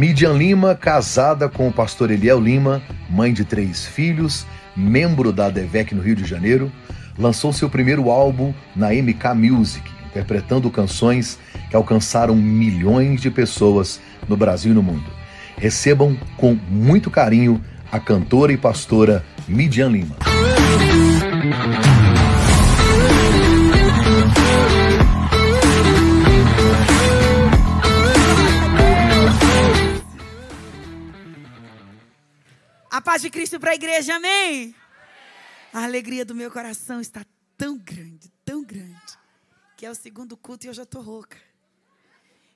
Midian Lima, casada com o pastor Eliel Lima, mãe de três filhos, membro da DEVEC no Rio de Janeiro, lançou seu primeiro álbum na MK Music, interpretando canções que alcançaram milhões de pessoas no Brasil e no mundo. Recebam com muito carinho a cantora e pastora Midian Lima. Paz de Cristo para a igreja, amém? A alegria do meu coração está tão grande, tão grande, que é o segundo culto e eu já estou rouca.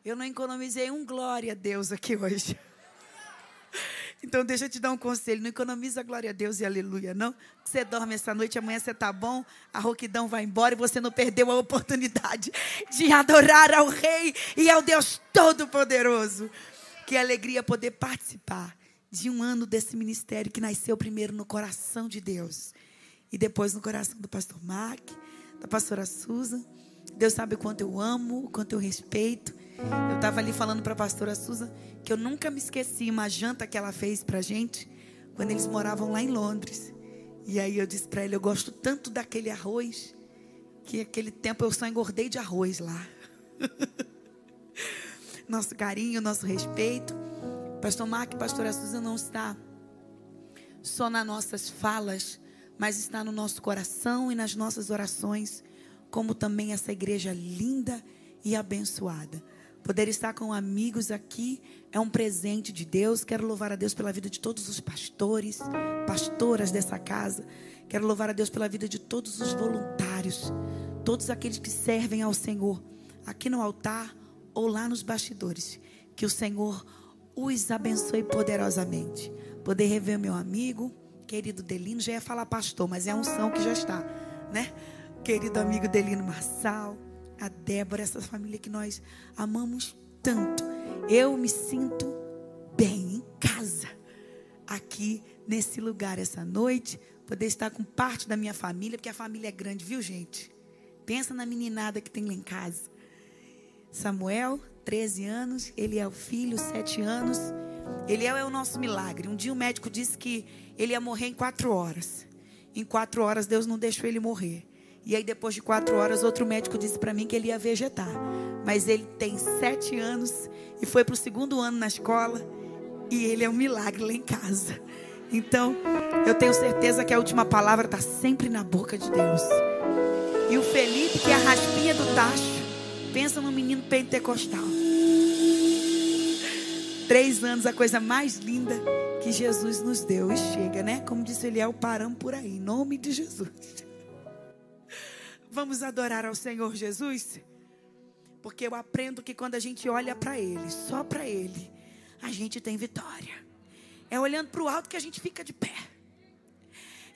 Eu não economizei um glória a Deus aqui hoje. Então deixa eu te dar um conselho, não economiza glória a Deus e aleluia, não. Você dorme essa noite, amanhã você tá bom, a rouquidão vai embora e você não perdeu a oportunidade de adorar ao Rei e ao Deus Todo-Poderoso. Que alegria poder participar de um ano desse ministério que nasceu primeiro no coração de Deus e depois no coração do pastor Mark, da pastora Susan. Deus sabe o quanto eu amo, o quanto eu respeito. Eu estava ali falando para a pastora Susan que eu nunca me esqueci uma janta que ela fez para gente quando eles moravam lá em Londres. E aí eu disse para ele, eu gosto tanto daquele arroz que aquele tempo eu só engordei de arroz lá. nosso carinho, nosso respeito. Pastor Mark e pastora Susan não está só nas nossas falas, mas está no nosso coração e nas nossas orações, como também essa igreja linda e abençoada. Poder estar com amigos aqui é um presente de Deus. Quero louvar a Deus pela vida de todos os pastores, pastoras dessa casa. Quero louvar a Deus pela vida de todos os voluntários, todos aqueles que servem ao Senhor, aqui no altar ou lá nos bastidores. Que o Senhor os abençoe poderosamente. Poder rever meu amigo, querido Delino, já ia falar pastor, mas é a unção que já está, né? Querido amigo Delino Marçal, a Débora, essa família que nós amamos tanto. Eu me sinto bem em casa, aqui nesse lugar essa noite, poder estar com parte da minha família, porque a família é grande, viu, gente? Pensa na meninada que tem lá em casa. Samuel, 13 anos, ele é o filho, 7 anos. Eliel é o nosso milagre. Um dia o médico disse que ele ia morrer em quatro horas. Em quatro horas Deus não deixou ele morrer. E aí depois de quatro horas outro médico disse para mim que ele ia vegetar. Mas ele tem sete anos e foi para o segundo ano na escola e ele é um milagre lá em casa. Então eu tenho certeza que a última palavra está sempre na boca de Deus. E o Felipe que é a raspinha do tacho Pensa no menino pentecostal. Três anos, a coisa mais linda que Jesus nos deu. E chega, né? Como disse Eliel, paramos por aí. Em nome de Jesus. Vamos adorar ao Senhor Jesus? Porque eu aprendo que quando a gente olha para Ele, só para Ele, a gente tem vitória. É olhando para o alto que a gente fica de pé.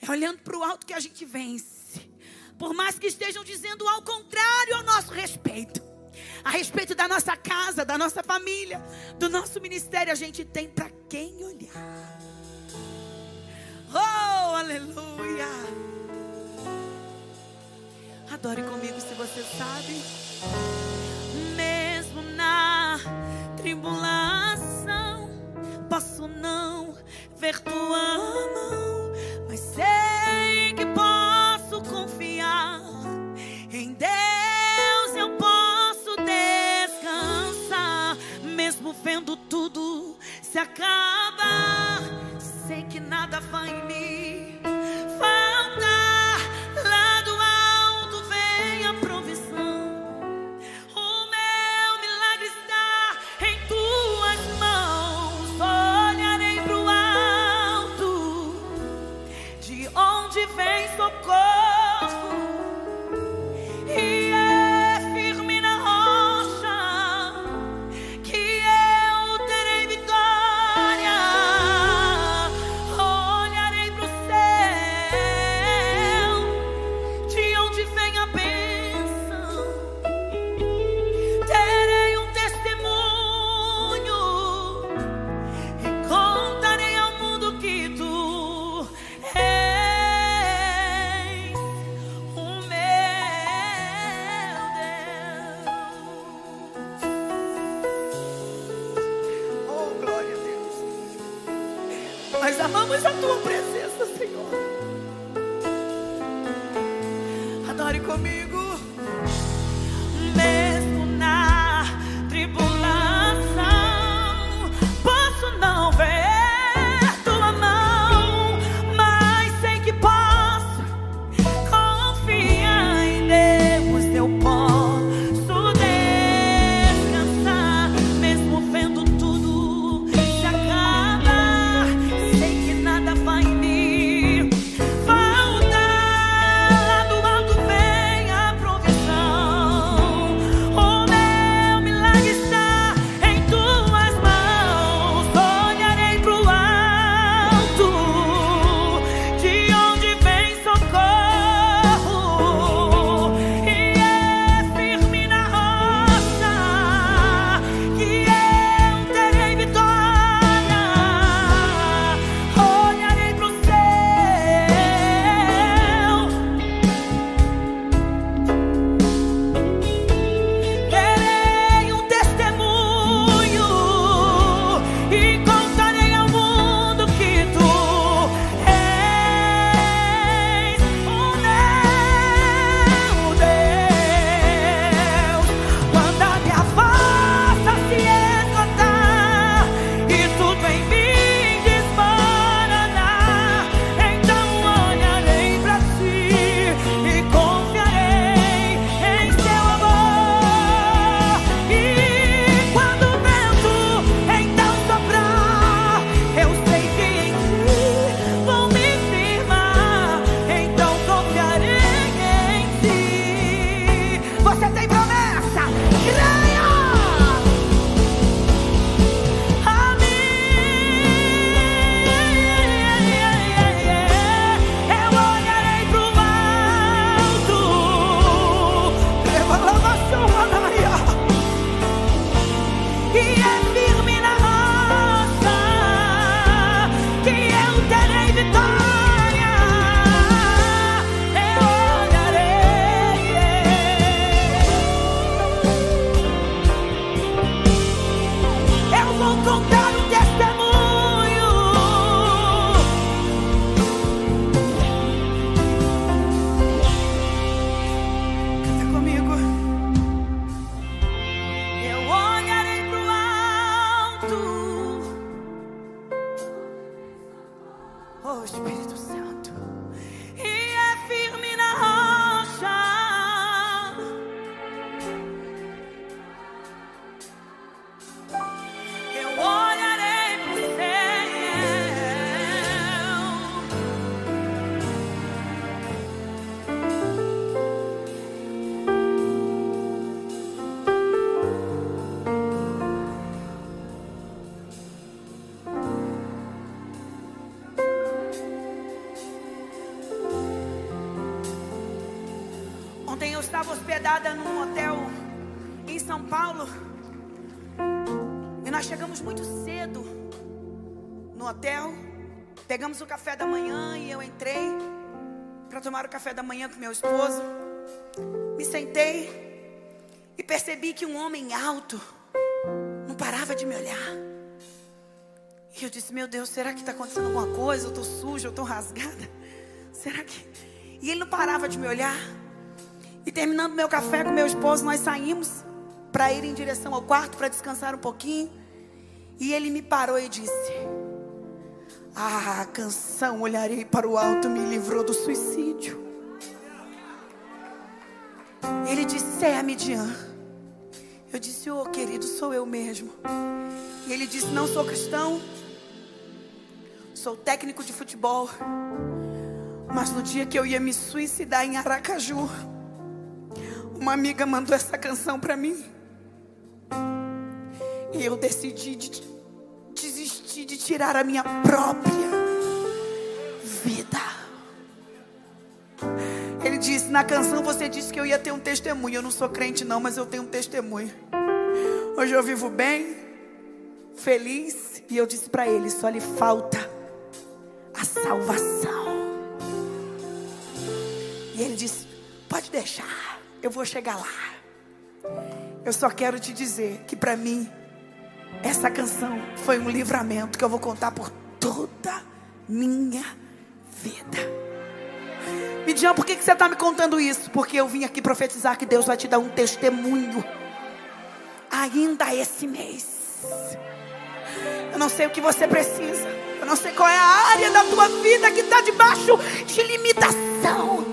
É olhando para o alto que a gente vence. Por mais que estejam dizendo ao contrário ao nosso respeito a respeito da nossa casa, da nossa família, do nosso ministério, a gente tem para quem olhar. Oh, aleluia! Adore comigo se você sabe. Mesmo na tribulação, posso não ver tua mão, mas sei mesmo vendo tudo se acabar, sei que nada vai me meu esposo. Me sentei e percebi que um homem alto não parava de me olhar. E eu disse: Meu Deus, será que está acontecendo alguma coisa? Eu estou suja, eu estou rasgada. Será que. E ele não parava de me olhar. E terminando meu café com meu esposo, nós saímos para ir em direção ao quarto para descansar um pouquinho. E ele me parou e disse: Ah, a canção Olharei para o Alto me livrou do suicídio. Ele disse: Você é a Midian. Eu disse: Ô oh, querido, sou eu mesmo. E ele disse: Não sou cristão, sou técnico de futebol. Mas no dia que eu ia me suicidar em Aracaju, uma amiga mandou essa canção para mim. E eu decidi de desistir de tirar a minha própria vida. Disse: Na canção você disse que eu ia ter um testemunho. Eu não sou crente, não, mas eu tenho um testemunho. Hoje eu vivo bem, feliz. E eu disse para ele: Só lhe falta a salvação. E ele disse: Pode deixar, eu vou chegar lá. Eu só quero te dizer que para mim, essa canção foi um livramento que eu vou contar por toda minha vida. Midian, por que, que você está me contando isso? Porque eu vim aqui profetizar que Deus vai te dar um testemunho ainda esse mês. Eu não sei o que você precisa. Eu não sei qual é a área da tua vida que está debaixo de limitação.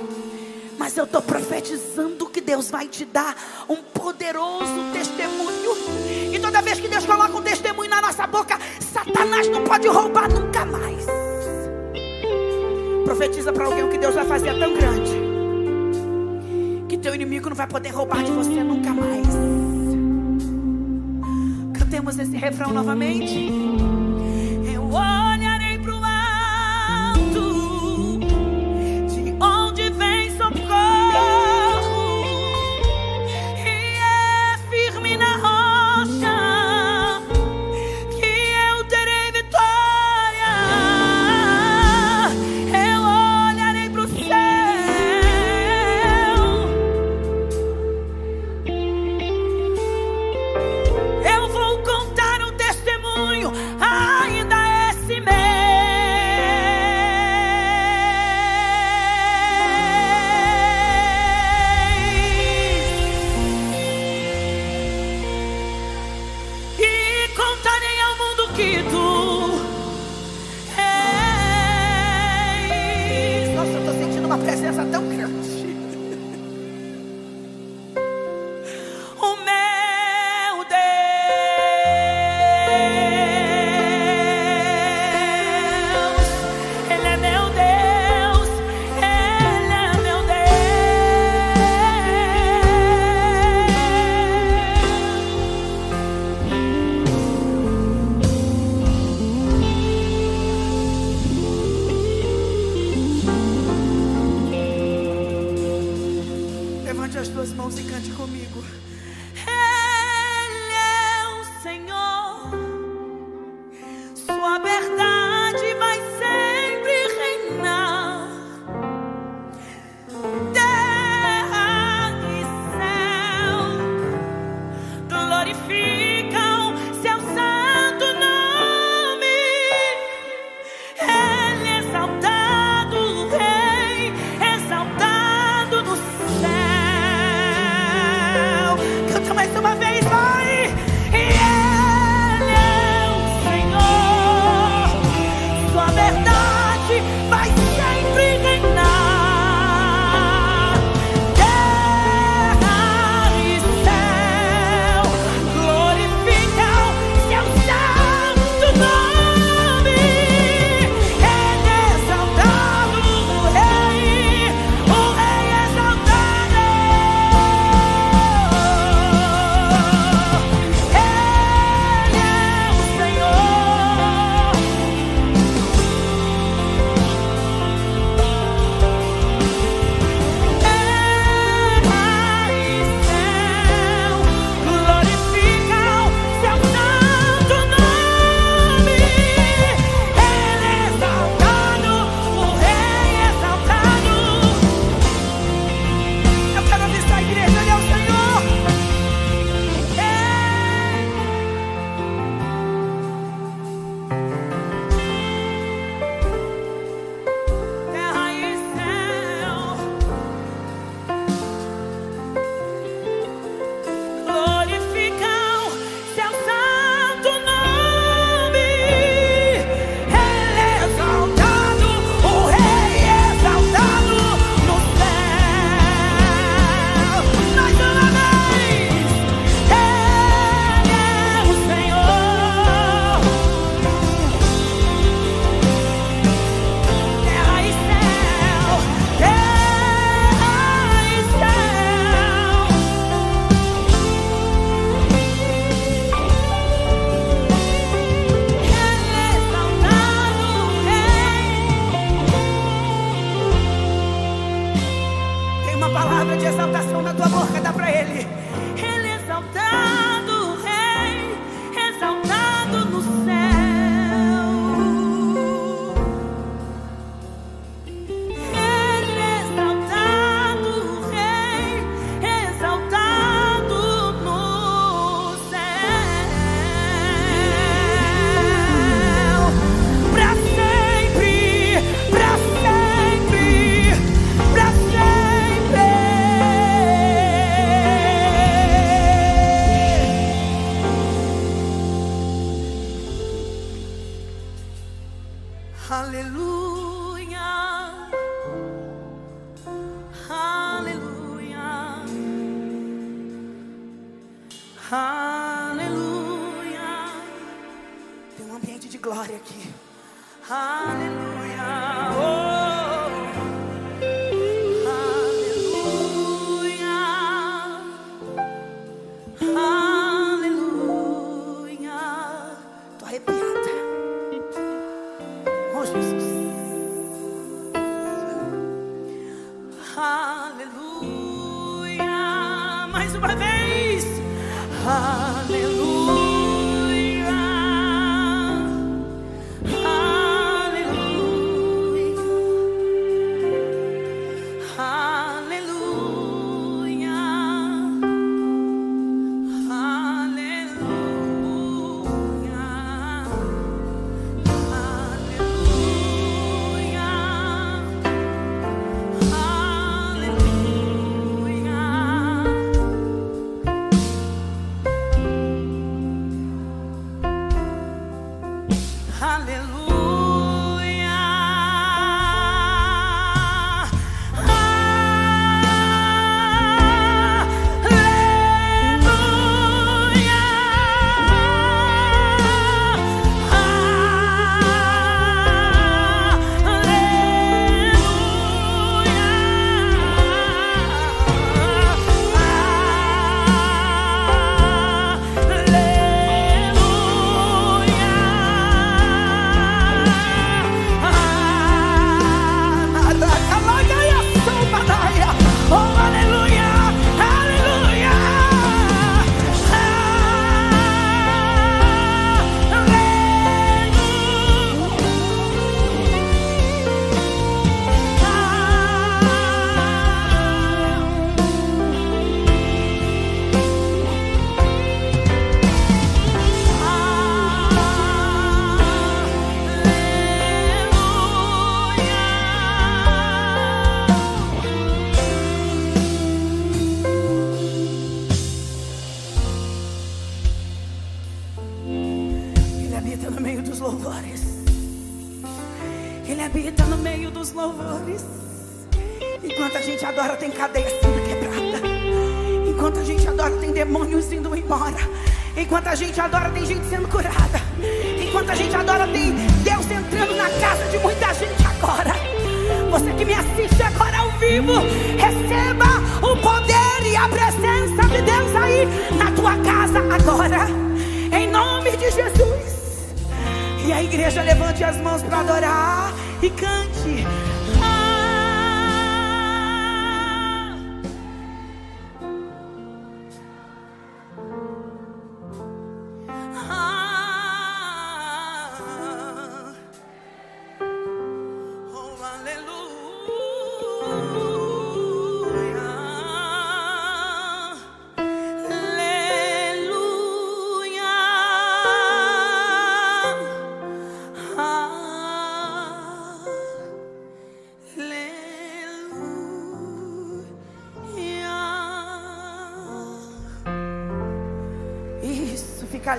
Mas eu estou profetizando que Deus vai te dar um poderoso testemunho. E toda vez que Deus coloca um testemunho na nossa boca, Satanás não pode roubar nunca mais. Profetiza para alguém o que Deus vai fazer é tão grande. Que teu inimigo não vai poder roubar de você nunca mais. Cantemos esse refrão novamente. Eu olharei aqui.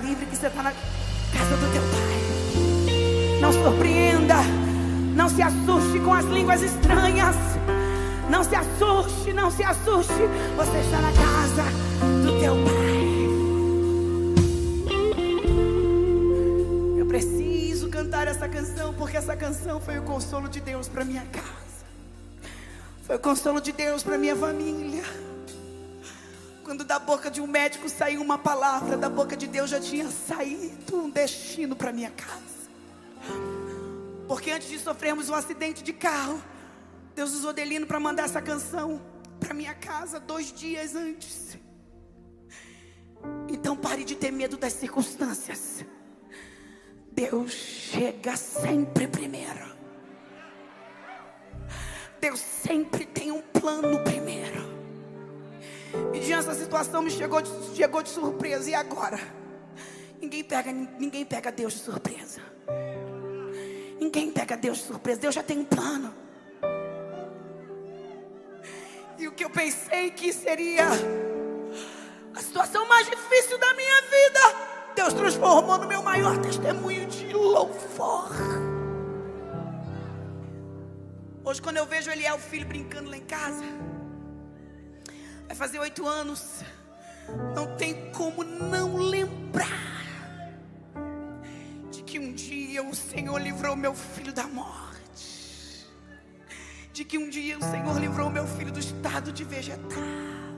Livre que você está na casa do teu Pai. Não surpreenda. Não se assuste com as línguas estranhas. Não se assuste, não se assuste. Você está na casa do teu Pai. Eu preciso cantar essa canção porque essa canção foi o consolo de Deus para minha casa. Foi o consolo de Deus para minha família. Boca de um médico saiu uma palavra, da boca de Deus já tinha saído um destino para minha casa. Porque antes de sofrermos um acidente de carro, Deus usou Delino para mandar essa canção para minha casa dois dias antes. Então pare de ter medo das circunstâncias. Deus chega sempre primeiro. Deus sempre tem um plano primeiro. E diante dessa situação me chegou de, chegou de surpresa. E agora? Ninguém pega, ninguém pega Deus de surpresa. Ninguém pega Deus de surpresa. Deus já tem um plano. E o que eu pensei que seria a situação mais difícil da minha vida, Deus transformou no meu maior testemunho de louvor. Hoje, quando eu vejo ele é o filho brincando lá em casa. Vai fazer oito anos. Não tem como não lembrar de que um dia o Senhor livrou meu filho da morte. De que um dia o Senhor livrou meu filho do estado de vegetar.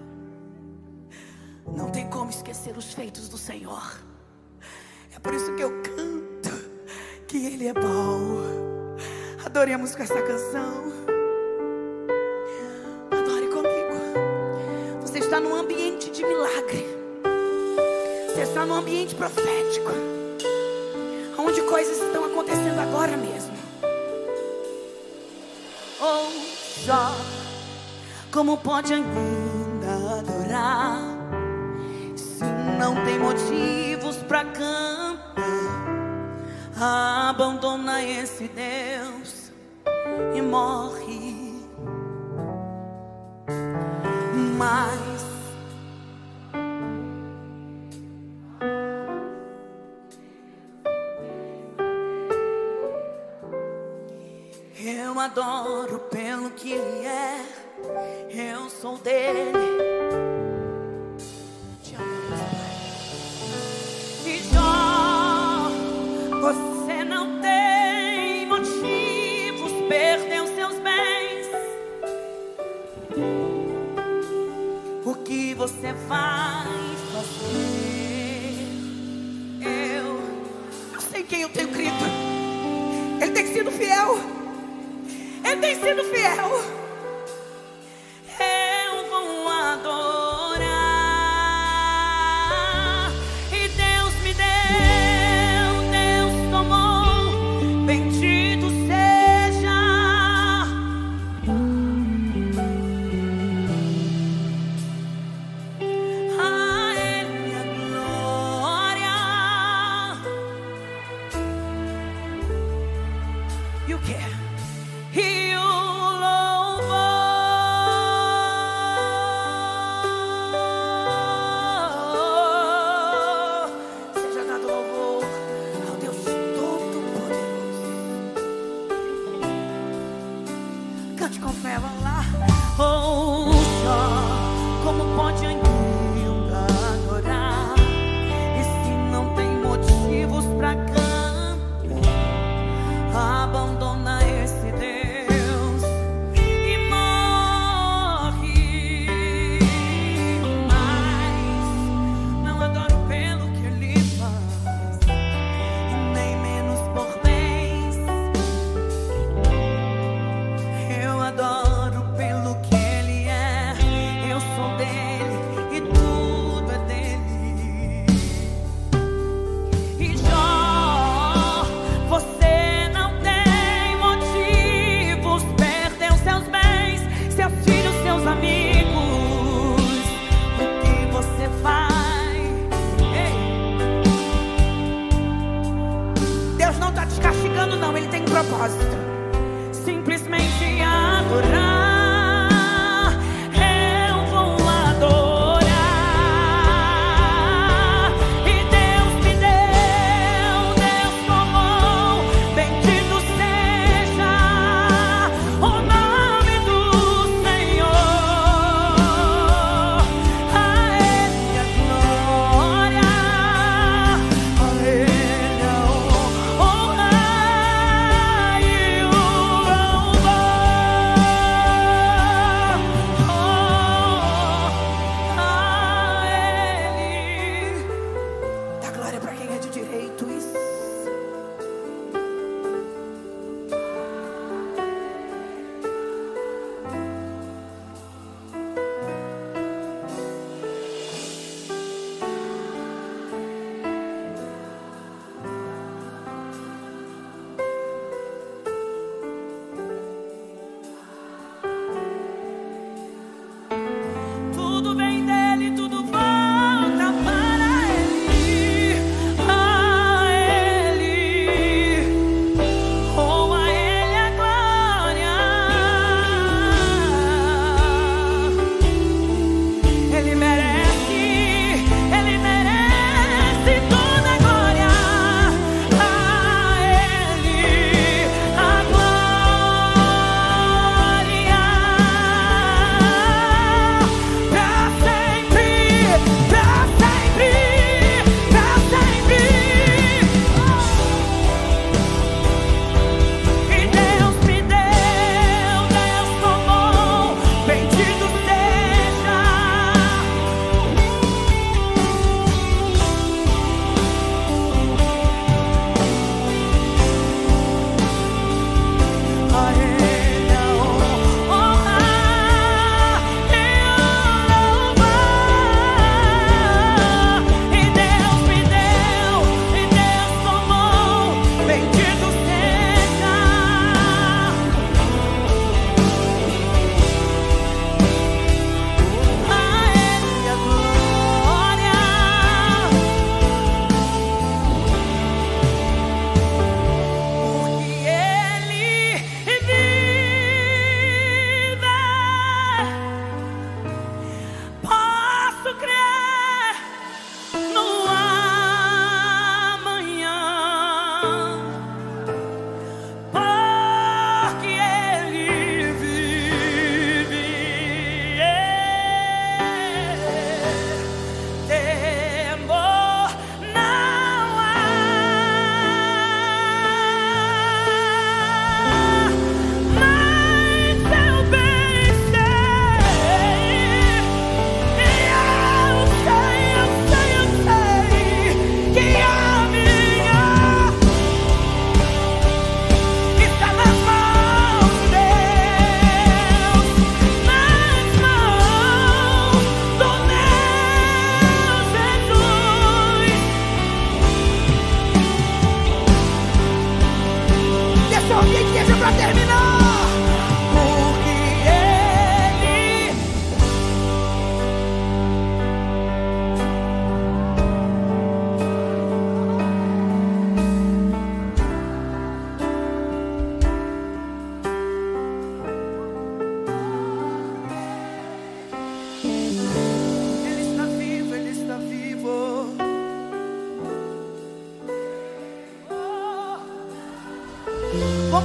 Não tem como esquecer os feitos do Senhor. É por isso que eu canto que Ele é bom. Adoremos com essa canção. Está num ambiente de milagre. Você está num ambiente profético. Onde coisas estão acontecendo agora mesmo. Oh, só como pode ainda adorar se não tem motivos para cantar? Abandona esse Deus e morre. Mas eu adoro pelo que ele é. Eu sou dele. Te Pai. E Jó, você não tem motivos, perdeu você vai fazer? Eu, eu sei quem eu tenho crido. Ele tem sido fiel. Ele tem sido fiel.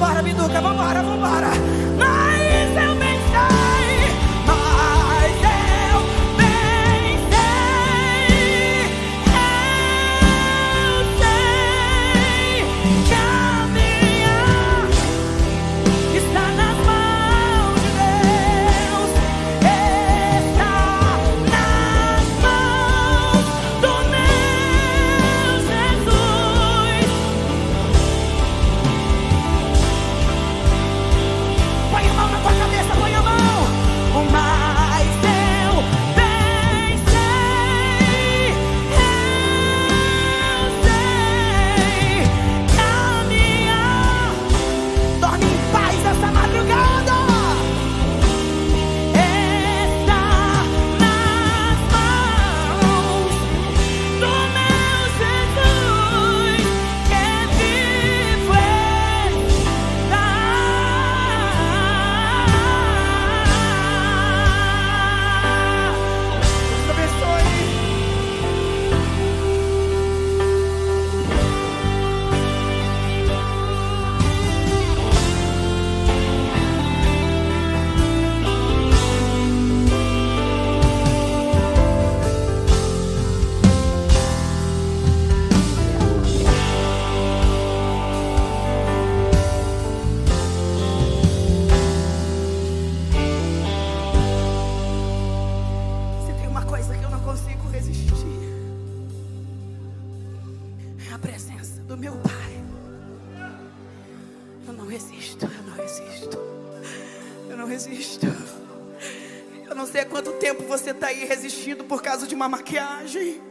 Vambora, Biduca, vambora, vambora. Mas uma maquiagem.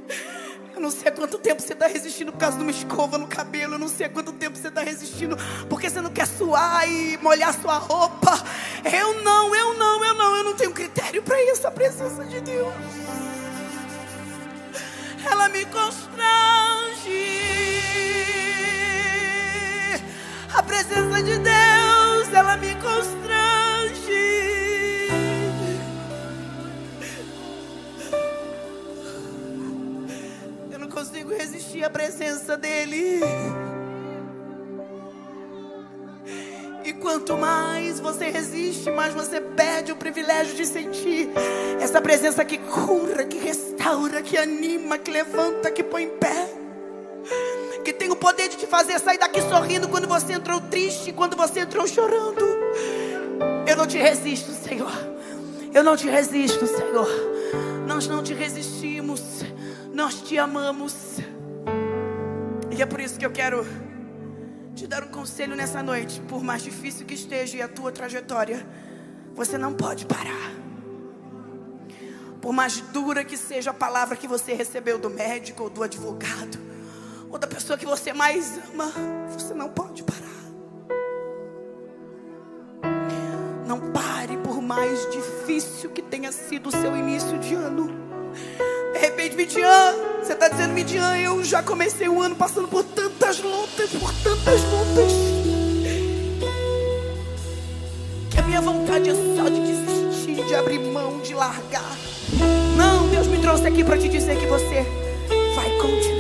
Eu não sei há quanto tempo você está resistindo por causa de uma escova no cabelo. Eu não sei há quanto tempo você está resistindo porque você não quer suar e molhar sua roupa. À presença dele. E quanto mais você resiste, mais você perde o privilégio de sentir essa presença que cura, que restaura, que anima, que levanta, que põe em pé. Que tem o poder de te fazer sair daqui sorrindo quando você entrou triste, quando você entrou chorando. Eu não te resisto, Senhor. Eu não te resisto, Senhor. Nós não te resistimos. Nós te amamos. E é por isso que eu quero te dar um conselho nessa noite. Por mais difícil que esteja a tua trajetória, você não pode parar. Por mais dura que seja a palavra que você recebeu do médico ou do advogado, ou da pessoa que você mais ama, você não pode parar. Não pare por mais difícil que tenha sido o seu início de ano. Repente, Midian, você está dizendo, Midian, eu já comecei o ano passando por tantas lutas, por tantas lutas. Que a minha vontade é só de desistir, de abrir mão, de largar. Não, Deus me trouxe aqui para te dizer que você vai continuar.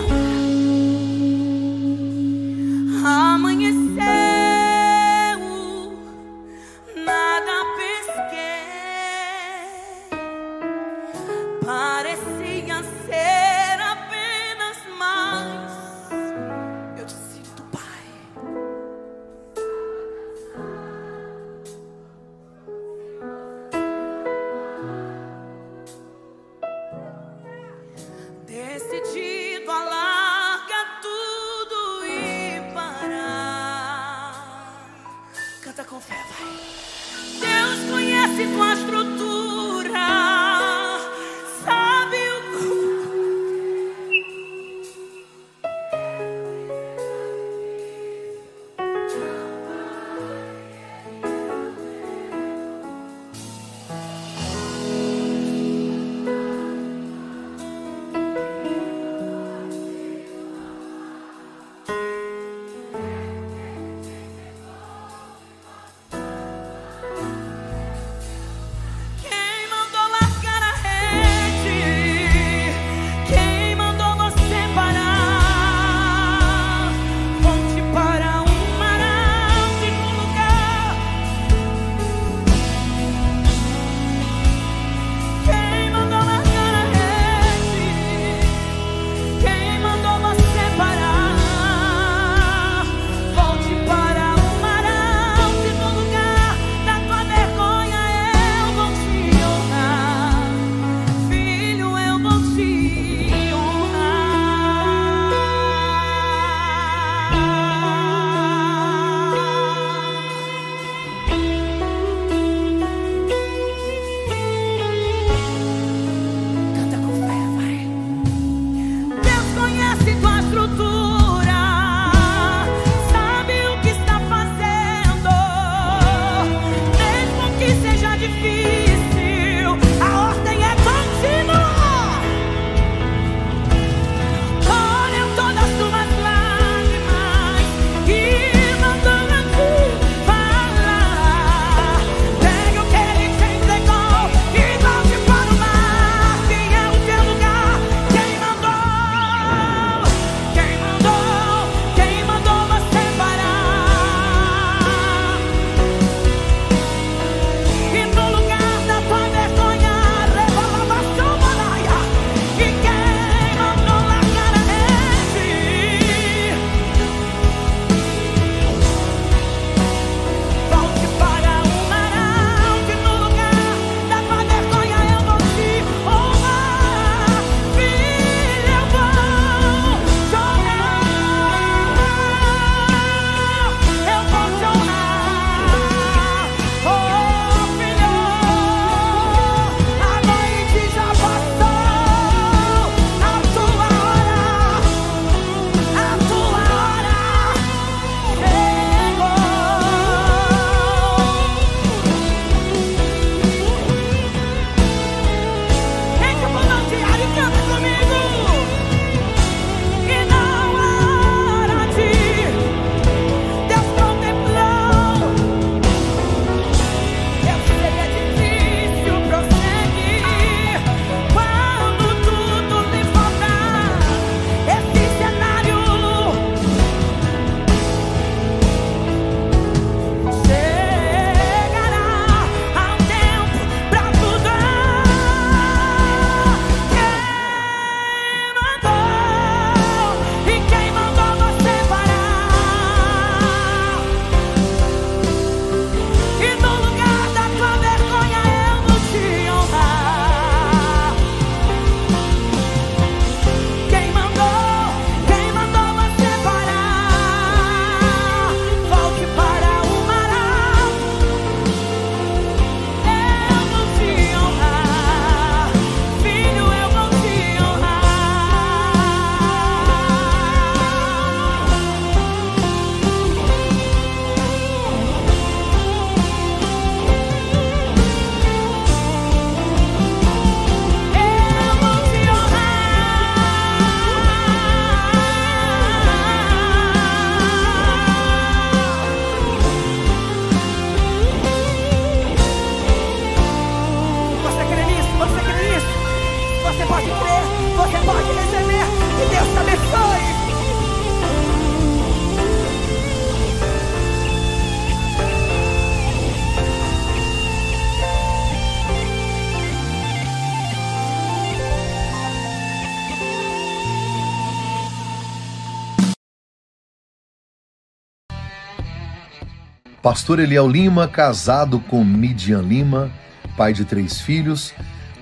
Pastor Eliel Lima, casado com Midian Lima, pai de três filhos,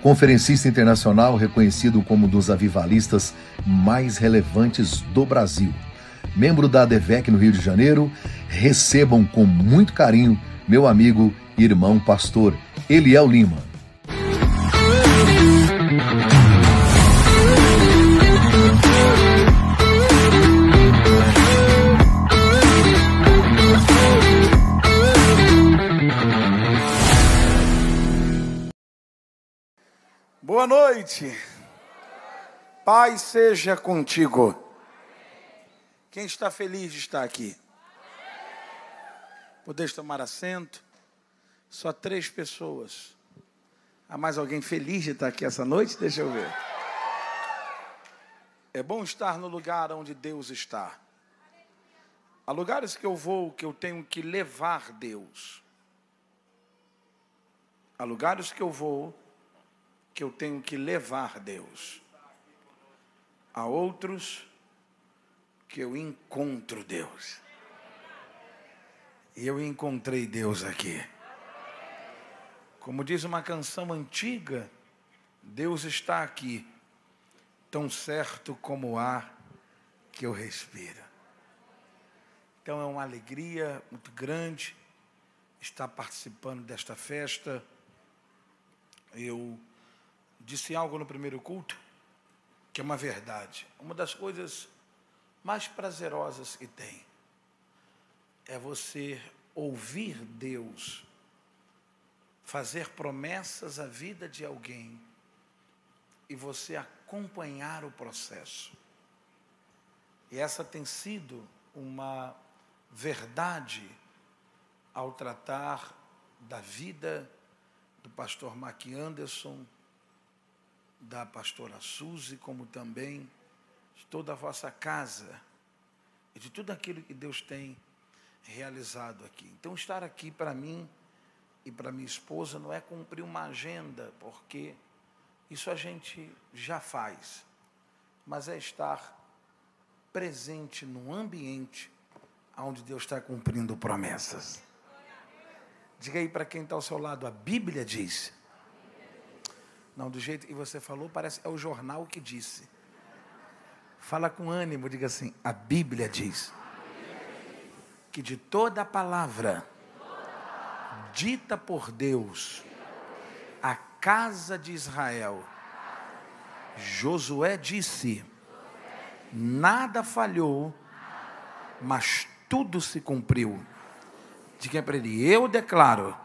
conferencista internacional reconhecido como um dos avivalistas mais relevantes do Brasil. Membro da ADVEC no Rio de Janeiro, recebam com muito carinho meu amigo e irmão pastor Eliel Lima. Noite. Paz seja contigo. Quem está feliz de estar aqui? Podeis tomar assento. Só três pessoas. Há mais alguém feliz de estar aqui essa noite? Deixa eu ver. É bom estar no lugar onde Deus está. Há lugares que eu vou que eu tenho que levar Deus. Há lugares que eu vou que eu tenho que levar Deus. Há outros que eu encontro Deus. E eu encontrei Deus aqui. Como diz uma canção antiga, Deus está aqui, tão certo como o ar que eu respiro. Então é uma alegria muito grande estar participando desta festa. Eu disse algo no primeiro culto que é uma verdade. Uma das coisas mais prazerosas que tem é você ouvir Deus fazer promessas à vida de alguém e você acompanhar o processo. E essa tem sido uma verdade ao tratar da vida do pastor Mac Anderson, da pastora Suzy, como também de toda a vossa casa e de tudo aquilo que Deus tem realizado aqui. Então, estar aqui para mim e para minha esposa não é cumprir uma agenda, porque isso a gente já faz, mas é estar presente no ambiente onde Deus está cumprindo promessas. Diga aí para quem está ao seu lado, a Bíblia diz. Não, do jeito que você falou, parece é o jornal que disse. Fala com ânimo, diga assim: a Bíblia diz que de toda a palavra dita por Deus à casa de Israel, Josué disse: nada falhou, mas tudo se cumpriu. Diga para ele: eu declaro,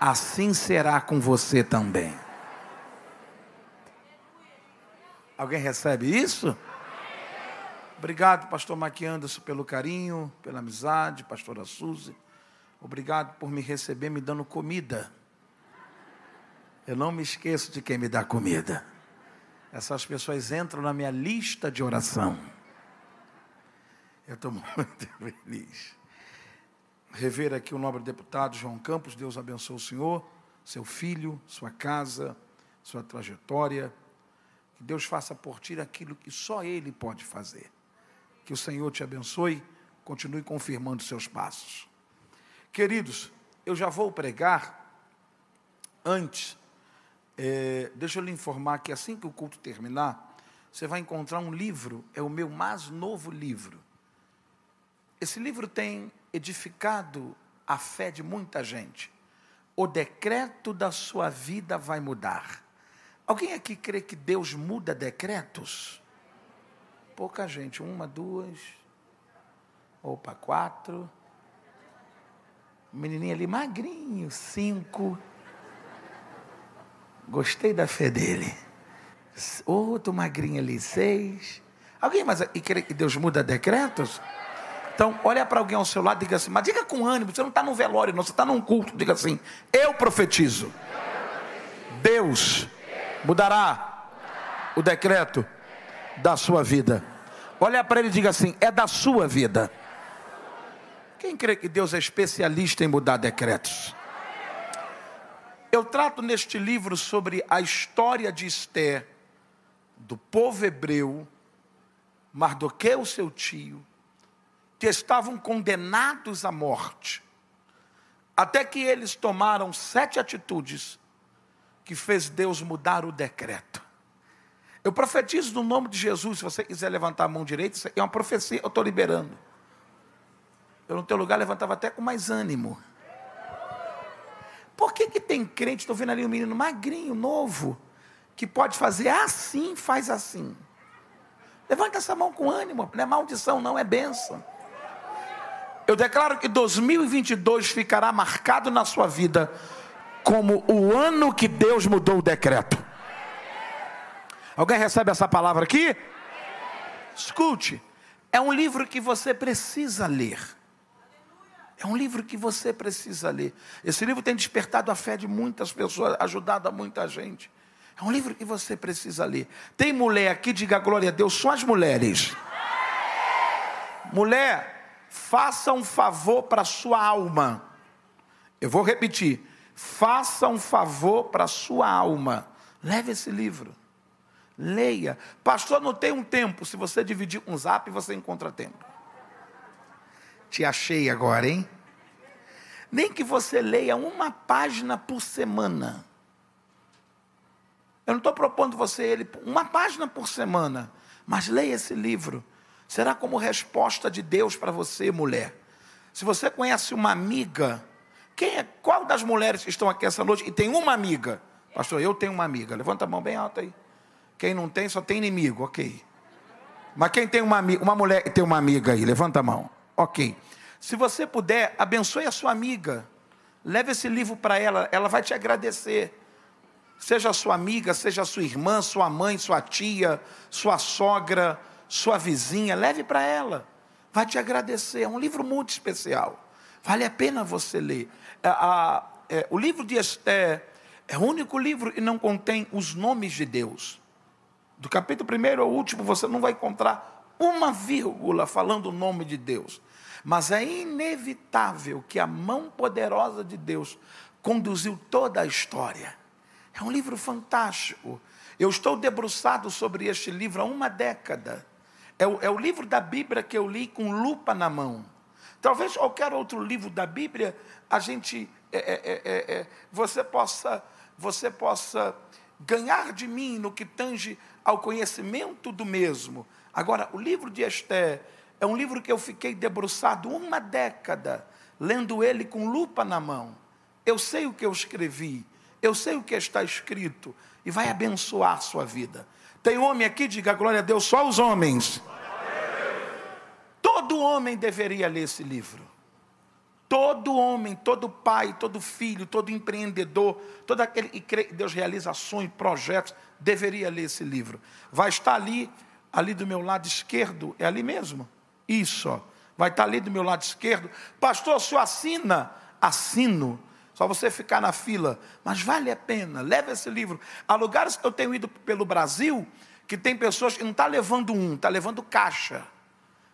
assim será com você também. Alguém recebe isso? Obrigado, pastor Maqui Anderson, pelo carinho, pela amizade, pastora Suzy. Obrigado por me receber me dando comida. Eu não me esqueço de quem me dá comida. Essas pessoas entram na minha lista de oração. Eu estou muito feliz. Rever aqui o nobre deputado João Campos, Deus abençoe o senhor, seu filho, sua casa, sua trajetória. Que Deus faça por ti aquilo que só Ele pode fazer. Que o Senhor te abençoe, continue confirmando seus passos. Queridos, eu já vou pregar. Antes, é, deixa eu lhe informar que assim que o culto terminar, você vai encontrar um livro, é o meu mais novo livro. Esse livro tem edificado a fé de muita gente. O decreto da sua vida vai mudar. Alguém aqui crê que Deus muda decretos? Pouca gente, uma, duas, opa, quatro. Menininho ali magrinho, cinco. Gostei da fé dele. Outro magrinho ali, seis. Alguém mais e crê que Deus muda decretos? Então, olha para alguém ao seu lado e diga assim, mas diga com ânimo, você não está num velório, não, você está num culto. Diga assim, eu profetizo. Deus mudará o decreto da sua vida. Olha para ele e diga assim: é da sua vida. Quem crê que Deus é especialista em mudar decretos? Eu trato neste livro sobre a história de Esther, do povo hebreu, Mardoqueu, seu tio, que estavam condenados à morte. Até que eles tomaram sete atitudes que fez Deus mudar o decreto. Eu profetizo no nome de Jesus, se você quiser levantar a mão direita, é uma profecia, eu estou liberando. Eu no teu lugar levantava até com mais ânimo. Por que, que tem crente, estou vendo ali um menino magrinho, novo, que pode fazer assim, faz assim. Levanta essa mão com ânimo, não é maldição, não é bênção. Eu declaro que 2022 ficará marcado na sua vida como o ano que Deus mudou o decreto. Alguém recebe essa palavra aqui? Escute, é um livro que você precisa ler. É um livro que você precisa ler. Esse livro tem despertado a fé de muitas pessoas, ajudado a muita gente. É um livro que você precisa ler. Tem mulher aqui, diga glória a Deus, só as mulheres. Mulher, faça um favor para sua alma. Eu vou repetir. Faça um favor para sua alma. Leve esse livro. Leia. Pastor, não tem um tempo. Se você dividir um zap, você encontra tempo. Te achei agora, hein? Nem que você leia uma página por semana. Eu não estou propondo você ele uma página por semana, mas leia esse livro. Será como resposta de Deus para você, mulher. Se você conhece uma amiga, quem é, qual das mulheres que estão aqui essa noite e tem uma amiga? Pastor, eu tenho uma amiga. Levanta a mão bem alta aí. Quem não tem, só tem inimigo, ok. Mas quem tem uma, uma mulher tem uma amiga aí, levanta a mão. Ok. Se você puder, abençoe a sua amiga. Leve esse livro para ela, ela vai te agradecer seja sua amiga, seja sua irmã, sua mãe, sua tia, sua sogra, sua vizinha, leve para ela. Vai te agradecer. É um livro muito especial. Vale a pena você ler. A, a, é, o livro de Esté é o único livro que não contém os nomes de Deus. Do capítulo 1 ao último, você não vai encontrar uma vírgula falando o nome de Deus. Mas é inevitável que a mão poderosa de Deus conduziu toda a história. É um livro fantástico. Eu estou debruçado sobre este livro há uma década. É o, é o livro da Bíblia que eu li com lupa na mão. Talvez qualquer outro livro da Bíblia a gente é é, é, é, é, você possa você possa ganhar de mim no que tange ao conhecimento do mesmo. Agora, o livro de Esté é um livro que eu fiquei debruçado uma década, lendo ele com lupa na mão. Eu sei o que eu escrevi, eu sei o que está escrito e vai abençoar a sua vida. Tem homem aqui, diga glória a Deus, só os homens. Todo homem deveria ler esse livro. Todo homem, todo pai, todo filho, todo empreendedor, todo aquele que crê Deus realiza ações, projetos, deveria ler esse livro. Vai estar ali, ali do meu lado esquerdo, é ali mesmo? Isso, ó. vai estar ali do meu lado esquerdo. Pastor, se eu assina, assino só você ficar na fila. Mas vale a pena, leve esse livro. Há lugares que eu tenho ido pelo Brasil que tem pessoas que não estão tá levando um, está levando caixa.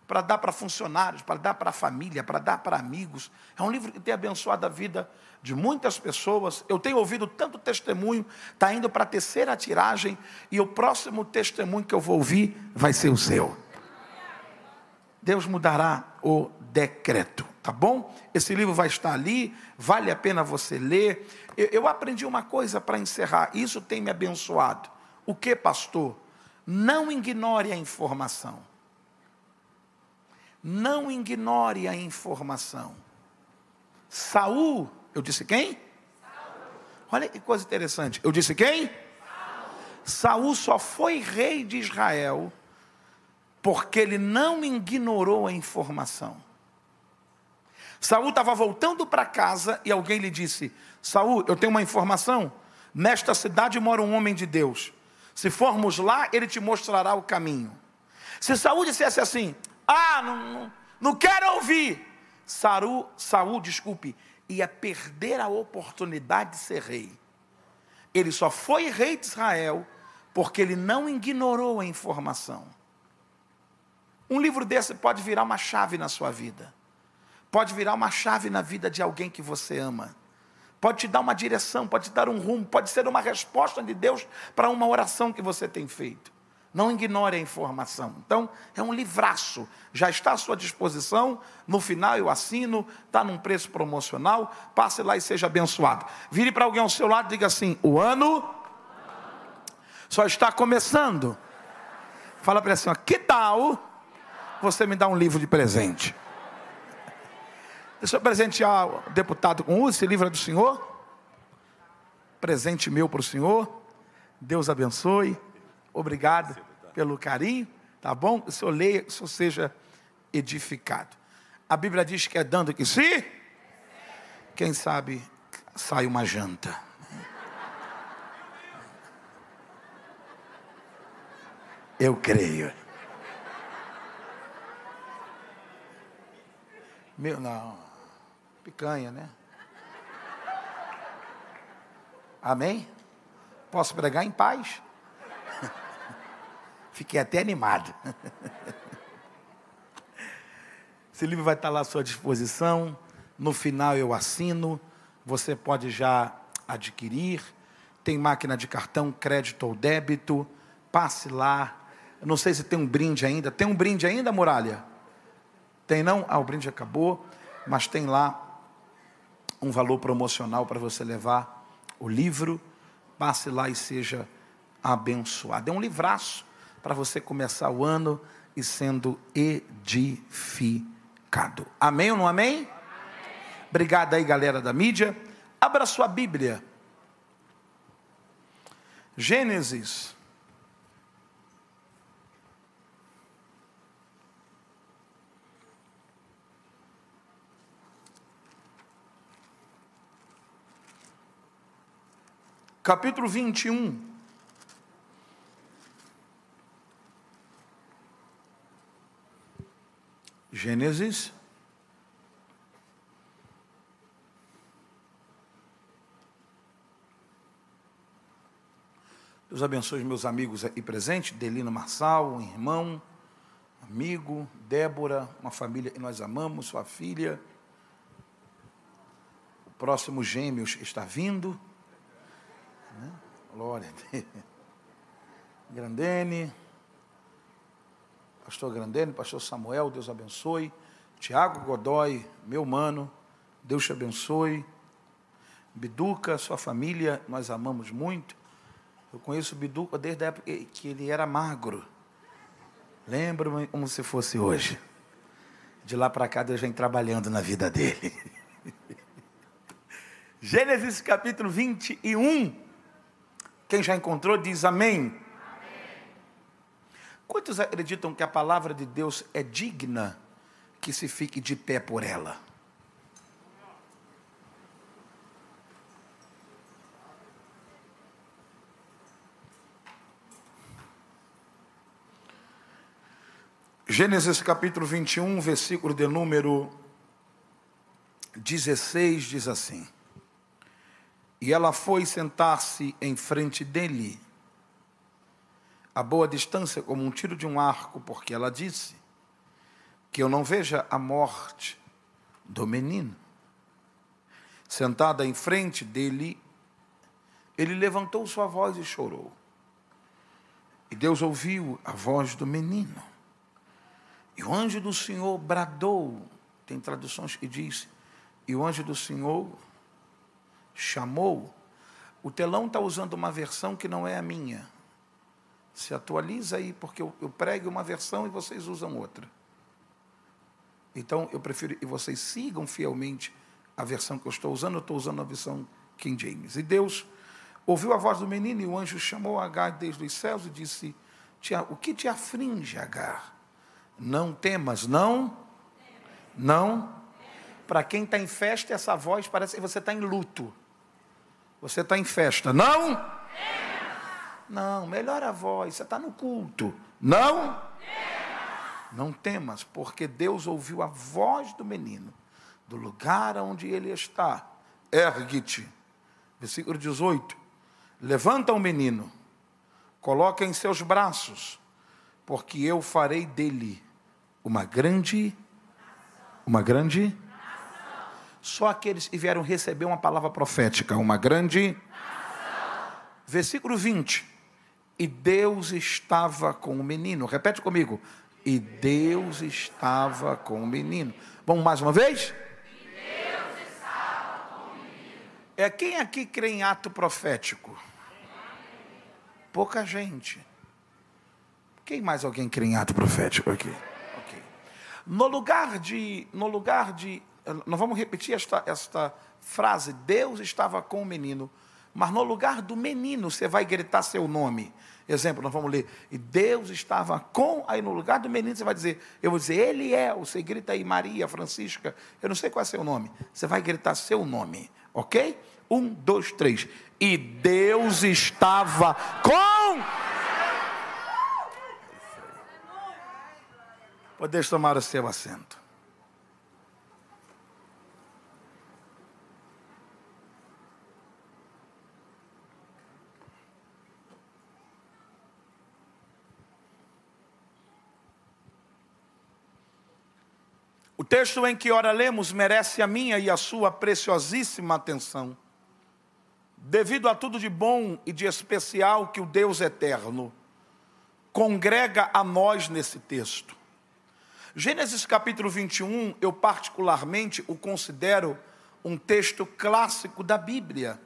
Para dar para funcionários, para dar para a família, para dar para amigos. É um livro que tem abençoado a vida de muitas pessoas. Eu tenho ouvido tanto testemunho, está indo para a terceira tiragem, e o próximo testemunho que eu vou ouvir vai ser o seu. Deus mudará o decreto tá bom? Esse livro vai estar ali, vale a pena você ler. Eu, eu aprendi uma coisa para encerrar, isso tem me abençoado. O que, pastor? Não ignore a informação. Não ignore a informação. Saul, eu disse quem? Saul. Olha que coisa interessante. Eu disse quem? Saul. Saul só foi rei de Israel porque ele não ignorou a informação. Saul estava voltando para casa e alguém lhe disse: Saul, eu tenho uma informação. Nesta cidade mora um homem de Deus. Se formos lá, ele te mostrará o caminho. Se Saul dissesse assim: Ah, não, não, não quero ouvir. Saul, Saul, desculpe, ia perder a oportunidade de ser rei. Ele só foi rei de Israel porque ele não ignorou a informação. Um livro desse pode virar uma chave na sua vida pode virar uma chave na vida de alguém que você ama. Pode te dar uma direção, pode te dar um rumo, pode ser uma resposta de Deus para uma oração que você tem feito. Não ignore a informação. Então, é um livraço. Já está à sua disposição. No final eu assino, está num preço promocional. Passe lá e seja abençoado. Vire para alguém ao seu lado e diga assim: o ano só está começando. Fala para ele assim: ó, que tal você me dar um livro de presente? Deixa eu presentear o deputado com esse livro é do senhor. Presente meu para o senhor. Deus abençoe. Obrigado pelo carinho, tá bom? O senhor leia, o senhor seja edificado. A Bíblia diz que é dando que se, quem sabe sai uma janta. Eu creio. Meu, não. Picanha, né? Amém? Posso pregar em paz? Fiquei até animado. Esse livro vai estar lá à sua disposição. No final eu assino. Você pode já adquirir. Tem máquina de cartão, crédito ou débito. Passe lá. Eu não sei se tem um brinde ainda. Tem um brinde ainda, Muralha? Tem não? Ah, o brinde acabou. Mas tem lá um valor promocional para você levar o livro. Passe lá e seja abençoado. É um livraço para você começar o ano e sendo edificado. Amém ou não amém? amém? Obrigado aí, galera da mídia. Abra sua Bíblia. Gênesis. Capítulo 21. Gênesis. Deus abençoe os meus amigos aqui presentes, Delina Marçal, um irmão, amigo, Débora, uma família que nós amamos, sua filha. O próximo Gêmeos está vindo. Né? Glória a Deus. Grandene pastor Grandene, pastor Samuel, Deus abençoe. Tiago Godoy, meu mano, Deus te abençoe. Biduca, sua família, nós amamos muito. Eu conheço o Biduca desde a época que ele era magro. Lembro-me como se fosse hoje. De lá para cá, Deus vem trabalhando na vida dele. Gênesis capítulo 21. Quem já encontrou diz amém. Quantos acreditam que a palavra de Deus é digna que se fique de pé por ela? Gênesis capítulo 21, versículo de número 16 diz assim: E ela foi sentar-se em frente dele a boa distância como um tiro de um arco, porque ela disse que eu não veja a morte do menino. Sentada em frente dele, ele levantou sua voz e chorou. E Deus ouviu a voz do menino. E o anjo do Senhor bradou. Tem traduções que diz, e o anjo do Senhor chamou. O telão está usando uma versão que não é a minha. Se atualiza aí, porque eu, eu prego uma versão e vocês usam outra. Então, eu prefiro que vocês sigam fielmente a versão que eu estou usando, eu estou usando a versão King James. E Deus ouviu a voz do menino e o anjo chamou Agar desde os céus e disse: O que te aflige, Agar? Não temas, não? Não? Para quem está em festa, essa voz parece que você está em luto. Você está em festa, não? Não, melhora a voz, você está no culto. Não? Não temas, porque Deus ouviu a voz do menino, do lugar onde ele está. Ergue-te. Versículo 18. Levanta o menino, coloca em seus braços, porque eu farei dele uma grande, uma grande. Só aqueles que vieram receber uma palavra profética, uma grande. Versículo 20 E Deus estava com o menino. Repete comigo. E Deus estava com o menino. Vamos mais uma vez? Deus estava com o menino. É quem aqui crê em ato profético? Pouca gente. Quem mais alguém crê em ato profético aqui? Okay. No lugar de, no lugar de, nós vamos repetir esta, esta frase. Deus estava com o menino, mas no lugar do menino você vai gritar seu nome. Exemplo, nós vamos ler. E Deus estava com, aí no lugar do menino você vai dizer, eu vou dizer, ele é, você grita aí Maria, Francisca, eu não sei qual é seu nome. Você vai gritar seu nome, ok? Um, dois, três. E Deus estava com. Podeis tomar o seu assento. O texto em que ora lemos merece a minha e a sua preciosíssima atenção, devido a tudo de bom e de especial que o Deus eterno congrega a nós nesse texto. Gênesis capítulo 21, eu particularmente o considero um texto clássico da Bíblia.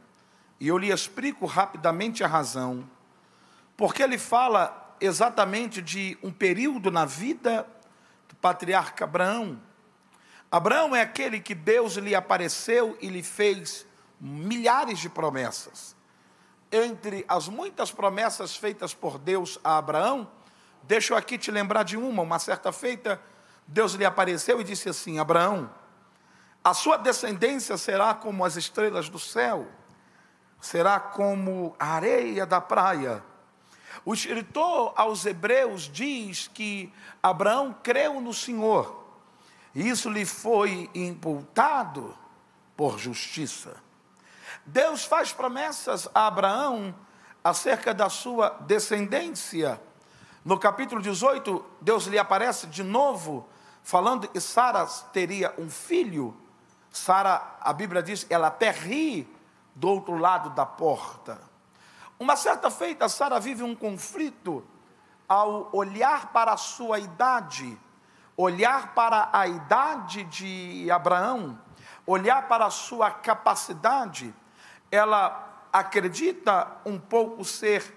E eu lhe explico rapidamente a razão. Porque ele fala exatamente de um período na vida do patriarca Abraão, Abraão é aquele que Deus lhe apareceu e lhe fez milhares de promessas. Entre as muitas promessas feitas por Deus a Abraão, deixa eu aqui te lembrar de uma. Uma certa feita, Deus lhe apareceu e disse assim: Abraão, a sua descendência será como as estrelas do céu, será como a areia da praia. O escritor aos Hebreus diz que Abraão creu no Senhor isso lhe foi imputado por justiça. Deus faz promessas a Abraão acerca da sua descendência. No capítulo 18, Deus lhe aparece de novo, falando que Sara teria um filho. Sara, a Bíblia diz, ela até ri do outro lado da porta. Uma certa feita, Sara vive um conflito ao olhar para a sua idade olhar para a idade de Abraão, olhar para a sua capacidade, ela acredita um pouco ser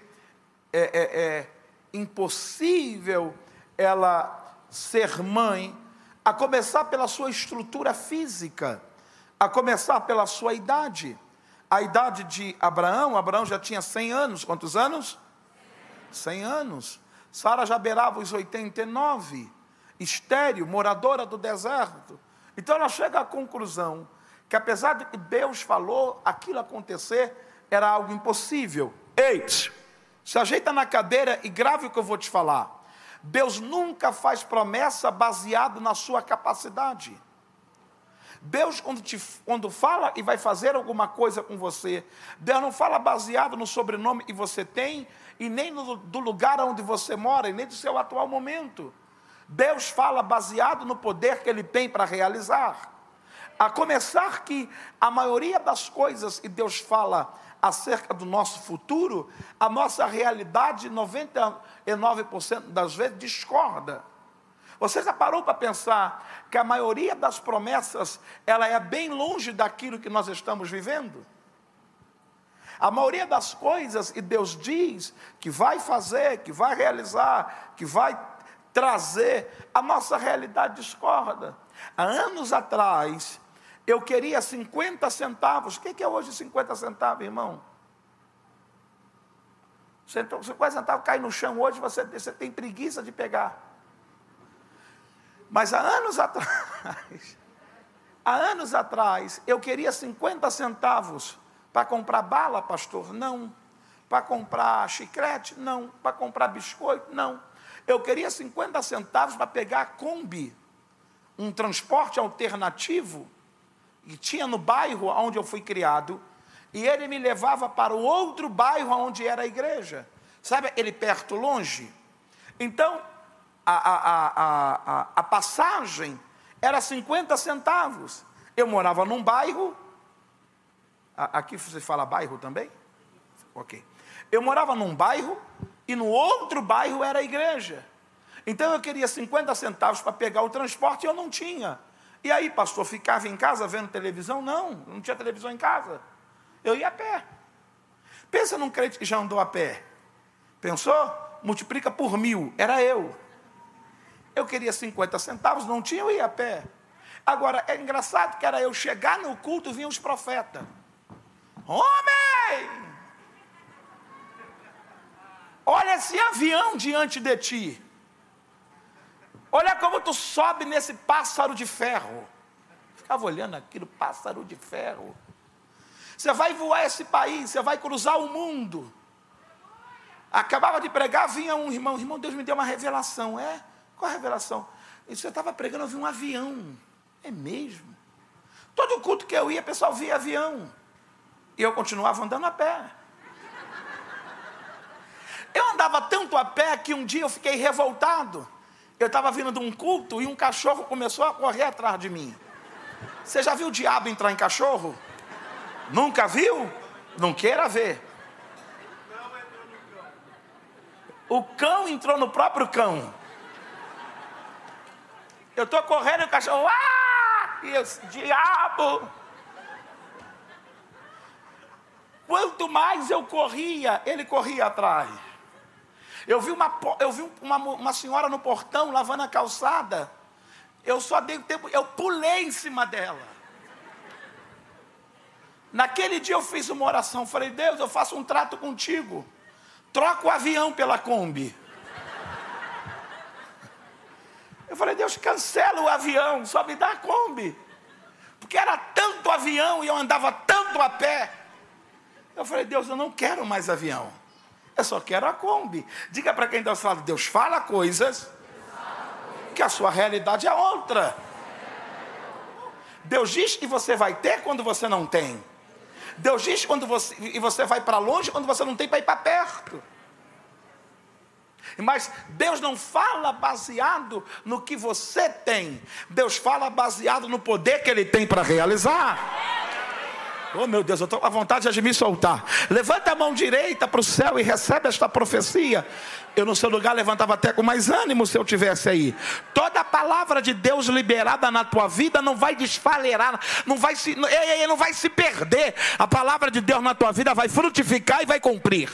é, é, é, impossível ela ser mãe, a começar pela sua estrutura física, a começar pela sua idade. A idade de Abraão, Abraão já tinha 100 anos, quantos anos? 100 anos. Sara já beirava os 89 estéril, moradora do deserto. Então ela chega à conclusão que apesar de que Deus falou aquilo acontecer, era algo impossível. Eis, se ajeita na cadeira e grave o que eu vou te falar. Deus nunca faz promessa baseado na sua capacidade. Deus, quando, te, quando fala e vai fazer alguma coisa com você, Deus não fala baseado no sobrenome que você tem, e nem no, do lugar onde você mora, e nem do seu atual momento. Deus fala baseado no poder que ele tem para realizar. A começar que a maioria das coisas que Deus fala acerca do nosso futuro, a nossa realidade, 99% das vezes, discorda. Você já parou para pensar que a maioria das promessas, ela é bem longe daquilo que nós estamos vivendo? A maioria das coisas que Deus diz que vai fazer, que vai realizar, que vai trazer, a nossa realidade discorda. Há anos atrás, eu queria 50 centavos. O que é hoje 50 centavos, irmão? 50 centavos cai no chão hoje, você, você tem preguiça de pegar. Mas há anos atrás, há anos atrás, eu queria 50 centavos para comprar bala, pastor? Não. Para comprar chiclete? Não. Para comprar biscoito? Não. Eu queria 50 centavos para pegar a Kombi, um transporte alternativo, e tinha no bairro onde eu fui criado, e ele me levava para o outro bairro onde era a igreja. Sabe, ele perto, longe. Então, a, a, a, a, passagem era 50 centavos. Eu morava num bairro. Aqui você fala bairro também? Ok. Eu morava num bairro e no outro bairro era a igreja. Então eu queria 50 centavos para pegar o transporte e eu não tinha. E aí, pastor, ficava em casa vendo televisão? Não, não tinha televisão em casa. Eu ia a pé. Pensa num crente que já andou a pé. Pensou? Multiplica por mil. Era eu. Eu queria 50 centavos, não tinha, eu ia a pé. Agora, é engraçado que era eu chegar no culto, vinham os profetas. Homem! Olha esse avião diante de ti. Olha como tu sobe nesse pássaro de ferro. Ficava olhando aquilo, pássaro de ferro. Você vai voar esse país, você vai cruzar o mundo. Acabava de pregar, vinha um irmão, irmão, Deus me deu uma revelação. É? Qual a revelação? E você estava pregando, eu vi um avião. É mesmo? Todo culto que eu ia, o pessoal via avião. E eu continuava andando a pé. Eu andava tanto a pé que um dia eu fiquei revoltado. Eu estava vindo de um culto e um cachorro começou a correr atrás de mim. Você já viu o diabo entrar em cachorro? Nunca viu? Não queira ver. O cão entrou no próprio cão. Eu estou correndo e o cachorro. Ah! E eu, diabo! Quanto mais eu corria, ele corria atrás. Eu vi uma, eu vi uma, uma senhora no portão lavando a calçada. Eu só dei tempo, eu pulei em cima dela. Naquele dia eu fiz uma oração, falei, Deus, eu faço um trato contigo. Troca o avião pela Kombi. Eu falei, Deus, cancela o avião, só me dá a Kombi. Porque era tanto avião e eu andava tanto a pé. Eu falei, Deus, eu não quero mais avião. Eu só quero a Kombi. Diga para quem está falando, Deus fala coisas que a sua realidade é outra. Deus diz que você vai ter quando você não tem. Deus diz quando você e você vai para longe quando você não tem para ir para perto. Mas Deus não fala baseado no que você tem. Deus fala baseado no poder que ele tem para realizar. Oh meu Deus, eu estou com a vontade de me soltar. Levanta a mão direita para o céu e recebe esta profecia. Eu no seu lugar levantava até com mais ânimo se eu tivesse aí. Toda palavra de Deus liberada na tua vida não vai desfalerar, não vai se, não vai se perder. A palavra de Deus na tua vida vai frutificar e vai cumprir.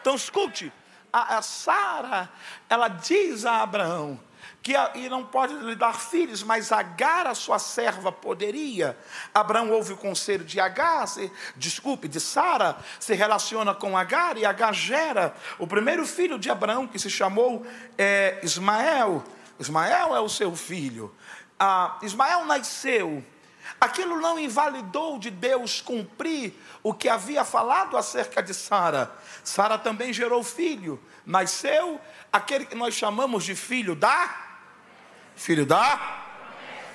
Então escute, a, a Sara, ela diz a Abraão: que e não pode lhe dar filhos, mas Agar, a sua serva, poderia. Abraão ouve o conselho de Agar, se, desculpe, de Sara, se relaciona com Agar, e Agar gera o primeiro filho de Abraão, que se chamou é, Ismael. Ismael é o seu filho. Ah, Ismael nasceu. Aquilo não invalidou de Deus cumprir o que havia falado acerca de Sara. Sara também gerou filho. Nasceu aquele que nós chamamos de filho da Filho da?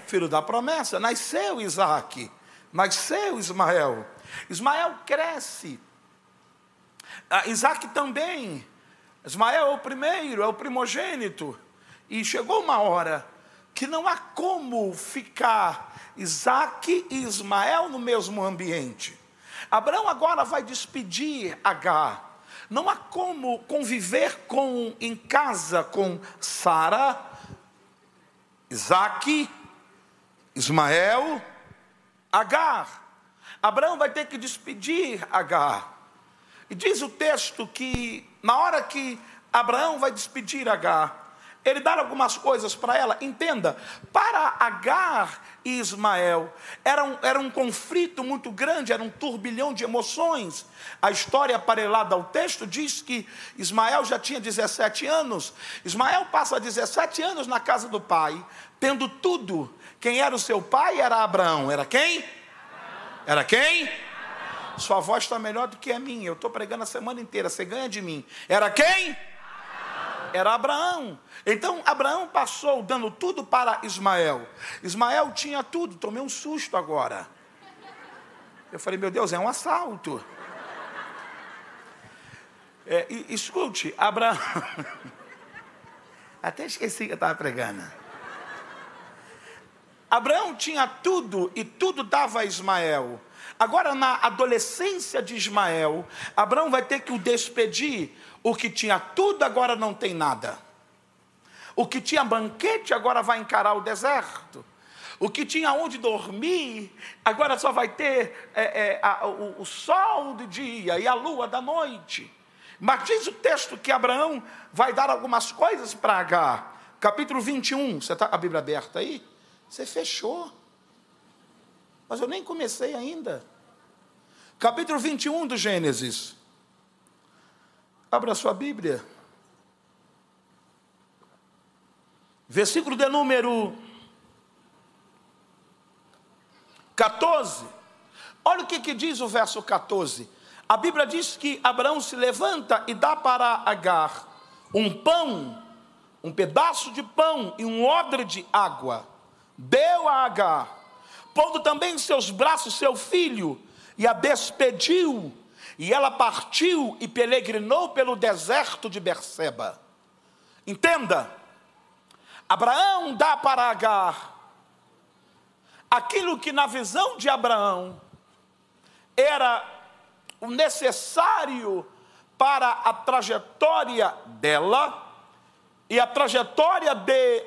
Filho da promessa. Nasceu Isaac. Nasceu Ismael. Ismael cresce. Ah, Isaac também. Ismael é o primeiro, é o primogênito. E chegou uma hora que não há como ficar Isaac e Ismael no mesmo ambiente. Abraão agora vai despedir Agar. Não há como conviver com em casa com Sara Isaac, Ismael, Agar. Abraão vai ter que despedir Agar. E diz o texto que, na hora que Abraão vai despedir Agar, ele dá algumas coisas para ela. Entenda, para Agar e Ismael era um, era um conflito muito grande, era um turbilhão de emoções. A história aparelhada ao texto diz que Ismael já tinha 17 anos. Ismael passa 17 anos na casa do pai, tendo tudo. Quem era o seu pai era Abraão. Era quem? Era quem? Sua voz está melhor do que a minha. Eu estou pregando a semana inteira. Você ganha de mim. Era quem? Era Abraão. Então Abraão passou dando tudo para Ismael. Ismael tinha tudo, tomei um susto agora. Eu falei, meu Deus, é um assalto. É, escute, Abraão. Até esqueci que eu estava pregando. Abraão tinha tudo e tudo dava a Ismael. Agora, na adolescência de Ismael, Abraão vai ter que o despedir. O que tinha tudo agora não tem nada. O que tinha banquete agora vai encarar o deserto. O que tinha onde dormir, agora só vai ter é, é, a, o, o sol do dia e a lua da noite. Mas diz o texto que Abraão vai dar algumas coisas para Agar. Capítulo 21, você está com a Bíblia aberta aí? Você fechou. Mas eu nem comecei ainda. Capítulo 21 do Gênesis. Abra sua Bíblia. Versículo de número 14. Olha o que, que diz o verso 14. A Bíblia diz que Abraão se levanta e dá para Agar um pão, um pedaço de pão e um odre de água. Deu a Agar, pondo também em seus braços seu filho, e a despediu. E ela partiu e peregrinou pelo deserto de Berseba. Entenda, Abraão dá para Agar aquilo que na visão de Abraão era o necessário para a trajetória dela e a trajetória de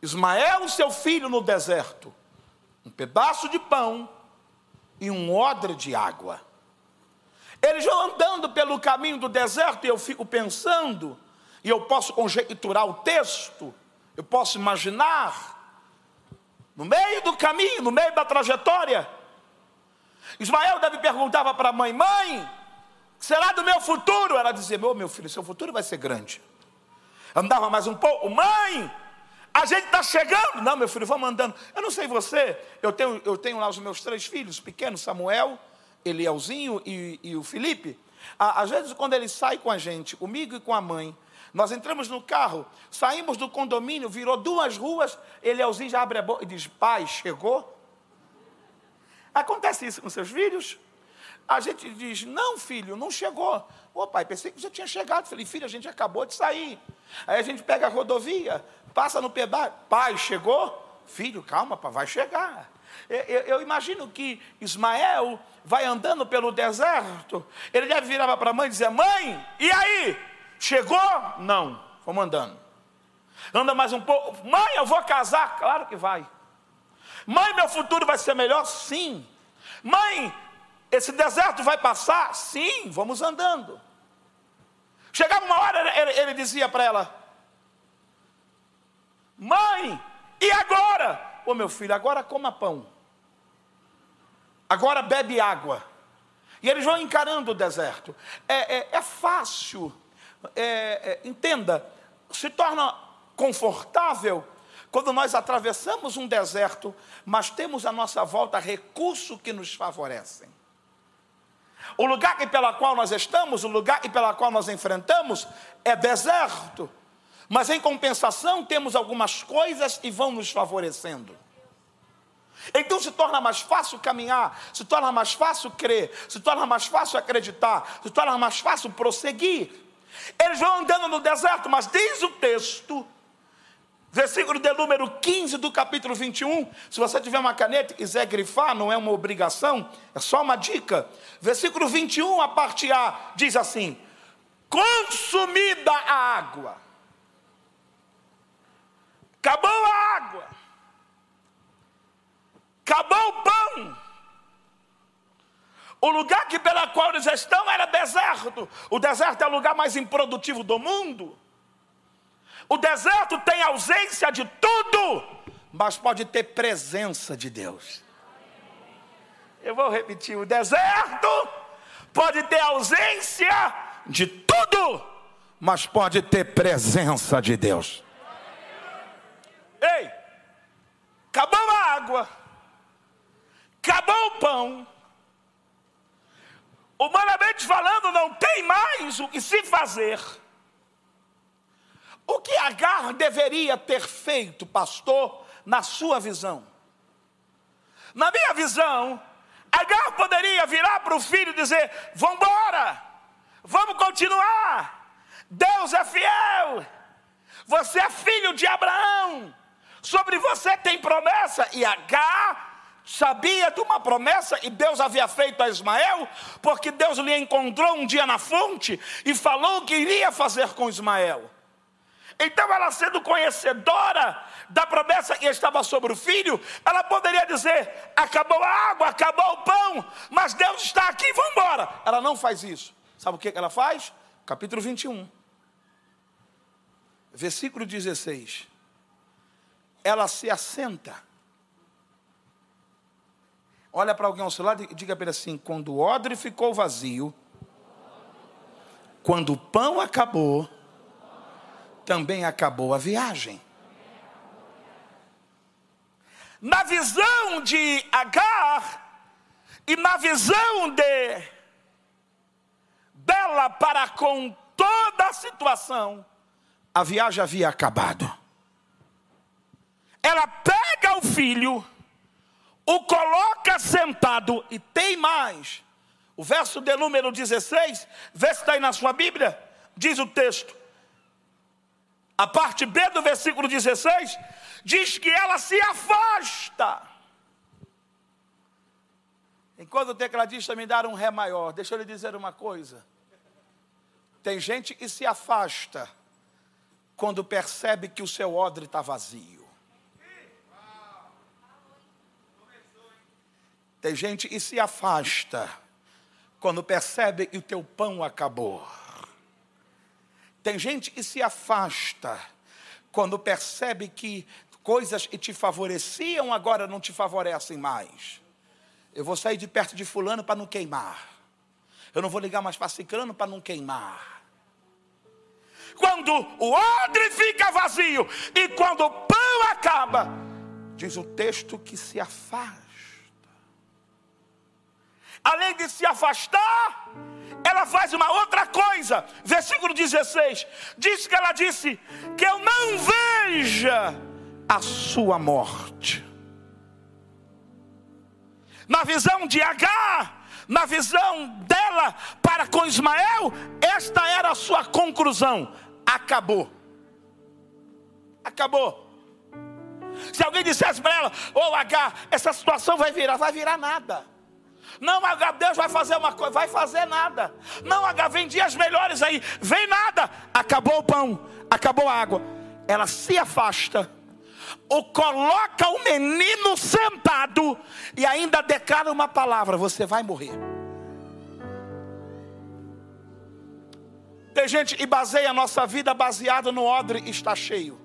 Ismael, seu filho, no deserto. Um pedaço de pão e um odre de água. Eles vão andando pelo caminho do deserto e eu fico pensando, e eu posso conjecturar o texto, eu posso imaginar, no meio do caminho, no meio da trajetória, Ismael deve perguntava para a mãe: Mãe, será do meu futuro? Ela dizia: Meu, meu filho, seu futuro vai ser grande. Andava mais um pouco: Mãe, a gente está chegando. Não, meu filho, vamos andando. Eu não sei você, eu tenho, eu tenho lá os meus três filhos pequenos: Samuel, Elielzinho e, e o Felipe. Às vezes, quando ele sai com a gente, comigo e com a mãe, nós entramos no carro, saímos do condomínio, virou duas ruas, Elielzinho já abre a boca e diz: Pai, chegou? Acontece isso com seus filhos? A gente diz, não, filho, não chegou. Ô pai, pensei que já tinha chegado. Falei, filho, a gente acabou de sair. Aí a gente pega a rodovia, passa no pedágio. Pai, chegou? Filho, calma, pai, vai chegar. Eu, eu, eu, imagino que Ismael vai andando pelo deserto. Ele deve virar para a mãe e dizer: Mãe, e aí? Chegou? Não, vamos andando. Anda mais um pouco. Mãe, eu vou casar? Claro que vai. Mãe, meu futuro vai ser melhor? Sim. Mãe, esse deserto vai passar? Sim, vamos andando. Chegava uma hora, ele, ele dizia para ela: Mãe, e agora? Ô meu filho, agora coma pão. Agora bebe água. E eles vão encarando o deserto. É, é, é fácil, é, é entenda, se torna confortável quando nós atravessamos um deserto, mas temos à nossa volta recursos que nos favorecem. O lugar pela qual nós estamos, o lugar pela qual nós enfrentamos é deserto. Mas em compensação temos algumas coisas e vão nos favorecendo. Então se torna mais fácil caminhar, se torna mais fácil crer, se torna mais fácil acreditar, se torna mais fácil prosseguir. Eles vão andando no deserto, mas diz o texto Versículo de número 15 do capítulo 21. Se você tiver uma caneta e quiser grifar, não é uma obrigação, é só uma dica. Versículo 21, a parte A, diz assim: Consumida a água, acabou a água, acabou o pão. O lugar que pela qual eles estão era deserto. O deserto é o lugar mais improdutivo do mundo. O deserto tem ausência de tudo, mas pode ter presença de Deus. Eu vou repetir: o deserto pode ter ausência de tudo, mas pode ter presença de Deus. Ei, acabou a água, acabou o pão. Humanamente falando, não tem mais o que se fazer. O que Agar deveria ter feito, pastor, na sua visão? Na minha visão, Agar poderia virar para o filho e dizer: Vamos embora, vamos continuar. Deus é fiel, você é filho de Abraão, Sobre você tem promessa. E H sabia de uma promessa e Deus havia feito a Ismael, porque Deus lhe encontrou um dia na fonte e falou o que iria fazer com Ismael. Então, ela sendo conhecedora da promessa que estava sobre o filho, ela poderia dizer: acabou a água, acabou o pão, mas Deus está aqui, vamos embora. Ela não faz isso. Sabe o que ela faz? Capítulo 21, versículo 16. Ela se assenta Olha para alguém ao seu lado e diga para ele assim: quando o odre ficou vazio, quando o pão acabou, também acabou a viagem. Na visão de Agar e na visão de dela para com toda a situação, a viagem havia acabado. Ela pega o filho o coloca sentado e tem mais. O verso de número 16, vê se está aí na sua Bíblia, diz o texto. A parte B do versículo 16 diz que ela se afasta. Enquanto o tecladista me dar um ré maior, deixa eu lhe dizer uma coisa. Tem gente que se afasta quando percebe que o seu odre está vazio. Tem gente que se afasta quando percebe que o teu pão acabou. Tem gente que se afasta quando percebe que coisas que te favoreciam agora não te favorecem mais. Eu vou sair de perto de fulano para não queimar. Eu não vou ligar mais para ciclano para não queimar. Quando o odre fica vazio e quando o pão acaba, diz o texto que se afasta além de se afastar, ela faz uma outra coisa. Versículo 16: diz que ela disse: Que eu não veja a sua morte. Na visão de Agar, na visão dela para com Ismael, esta era a sua conclusão: acabou. Acabou. Se alguém dissesse para ela, ô oh, Agar, essa situação vai virar, vai virar nada. Não, H, Deus vai fazer uma coisa, vai fazer nada. Não, H, vem dias melhores aí, vem nada. Acabou o pão, acabou a água. Ela se afasta, ou coloca o menino sentado e ainda declara uma palavra: você vai morrer. Tem gente que baseia a nossa vida baseada no odre está cheio.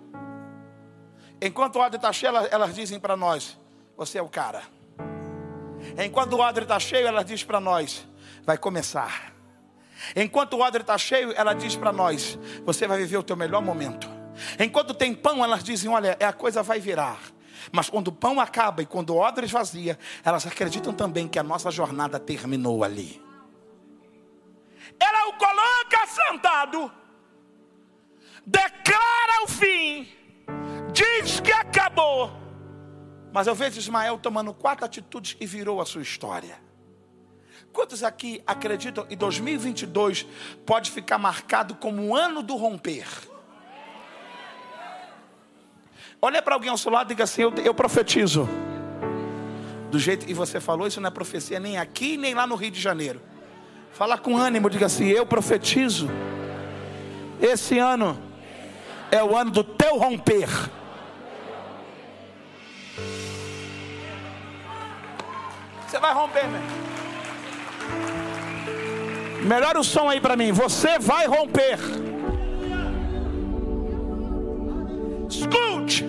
Enquanto o odre está cheio, elas, elas dizem para nós: você é o cara. Enquanto o odre está cheio, ela diz para nós: vai começar. Enquanto o odre está cheio, ela diz para nós: você vai viver o teu melhor momento. Enquanto tem pão, elas dizem: olha, a coisa vai virar. Mas quando o pão acaba e quando o odre esvazia, elas acreditam também que a nossa jornada terminou ali. Ela o coloca sentado, declara o fim, diz que acabou mas eu vejo Ismael tomando quatro atitudes e virou a sua história. Quantos aqui acreditam que 2022 pode ficar marcado como o ano do romper? Olha para alguém ao seu lado e diga assim: eu, eu profetizo. Do jeito que você falou, isso não é profecia nem aqui nem lá no Rio de Janeiro. Fala com ânimo, diga assim: eu profetizo. Esse ano é o ano do teu romper. Você vai romper, meu. Melhora o som aí para mim. Você vai romper. Escute.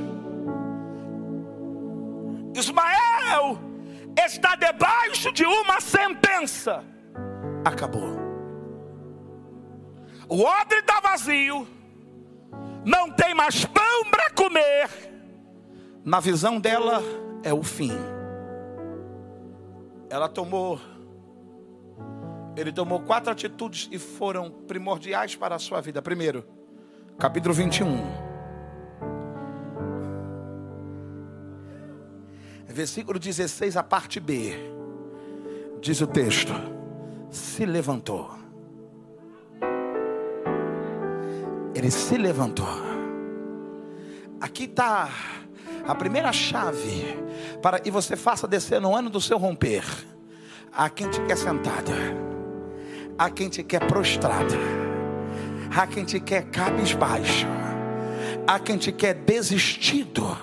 Ismael está debaixo de uma sentença. Acabou. O odre está vazio. Não tem mais pão para comer. Na visão dela é o fim ela tomou, ele tomou quatro atitudes e foram primordiais para a sua vida. Primeiro, capítulo 21, versículo 16, a parte B, diz o texto: se levantou. Ele se levantou. Aqui está A primeira chave para que você faça descer no ano do seu romper. Há quem te quer sentado. Há quem te quer prostrado. Há quem te quer cabisbaixo. Há quem te quer desistido.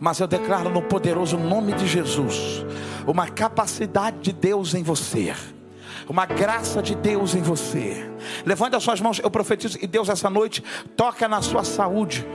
Mas eu declaro no poderoso nome de Jesus uma capacidade de Deus em você uma graça de Deus em você. Levante as suas mãos, eu profetizo e Deus essa noite toca na sua saúde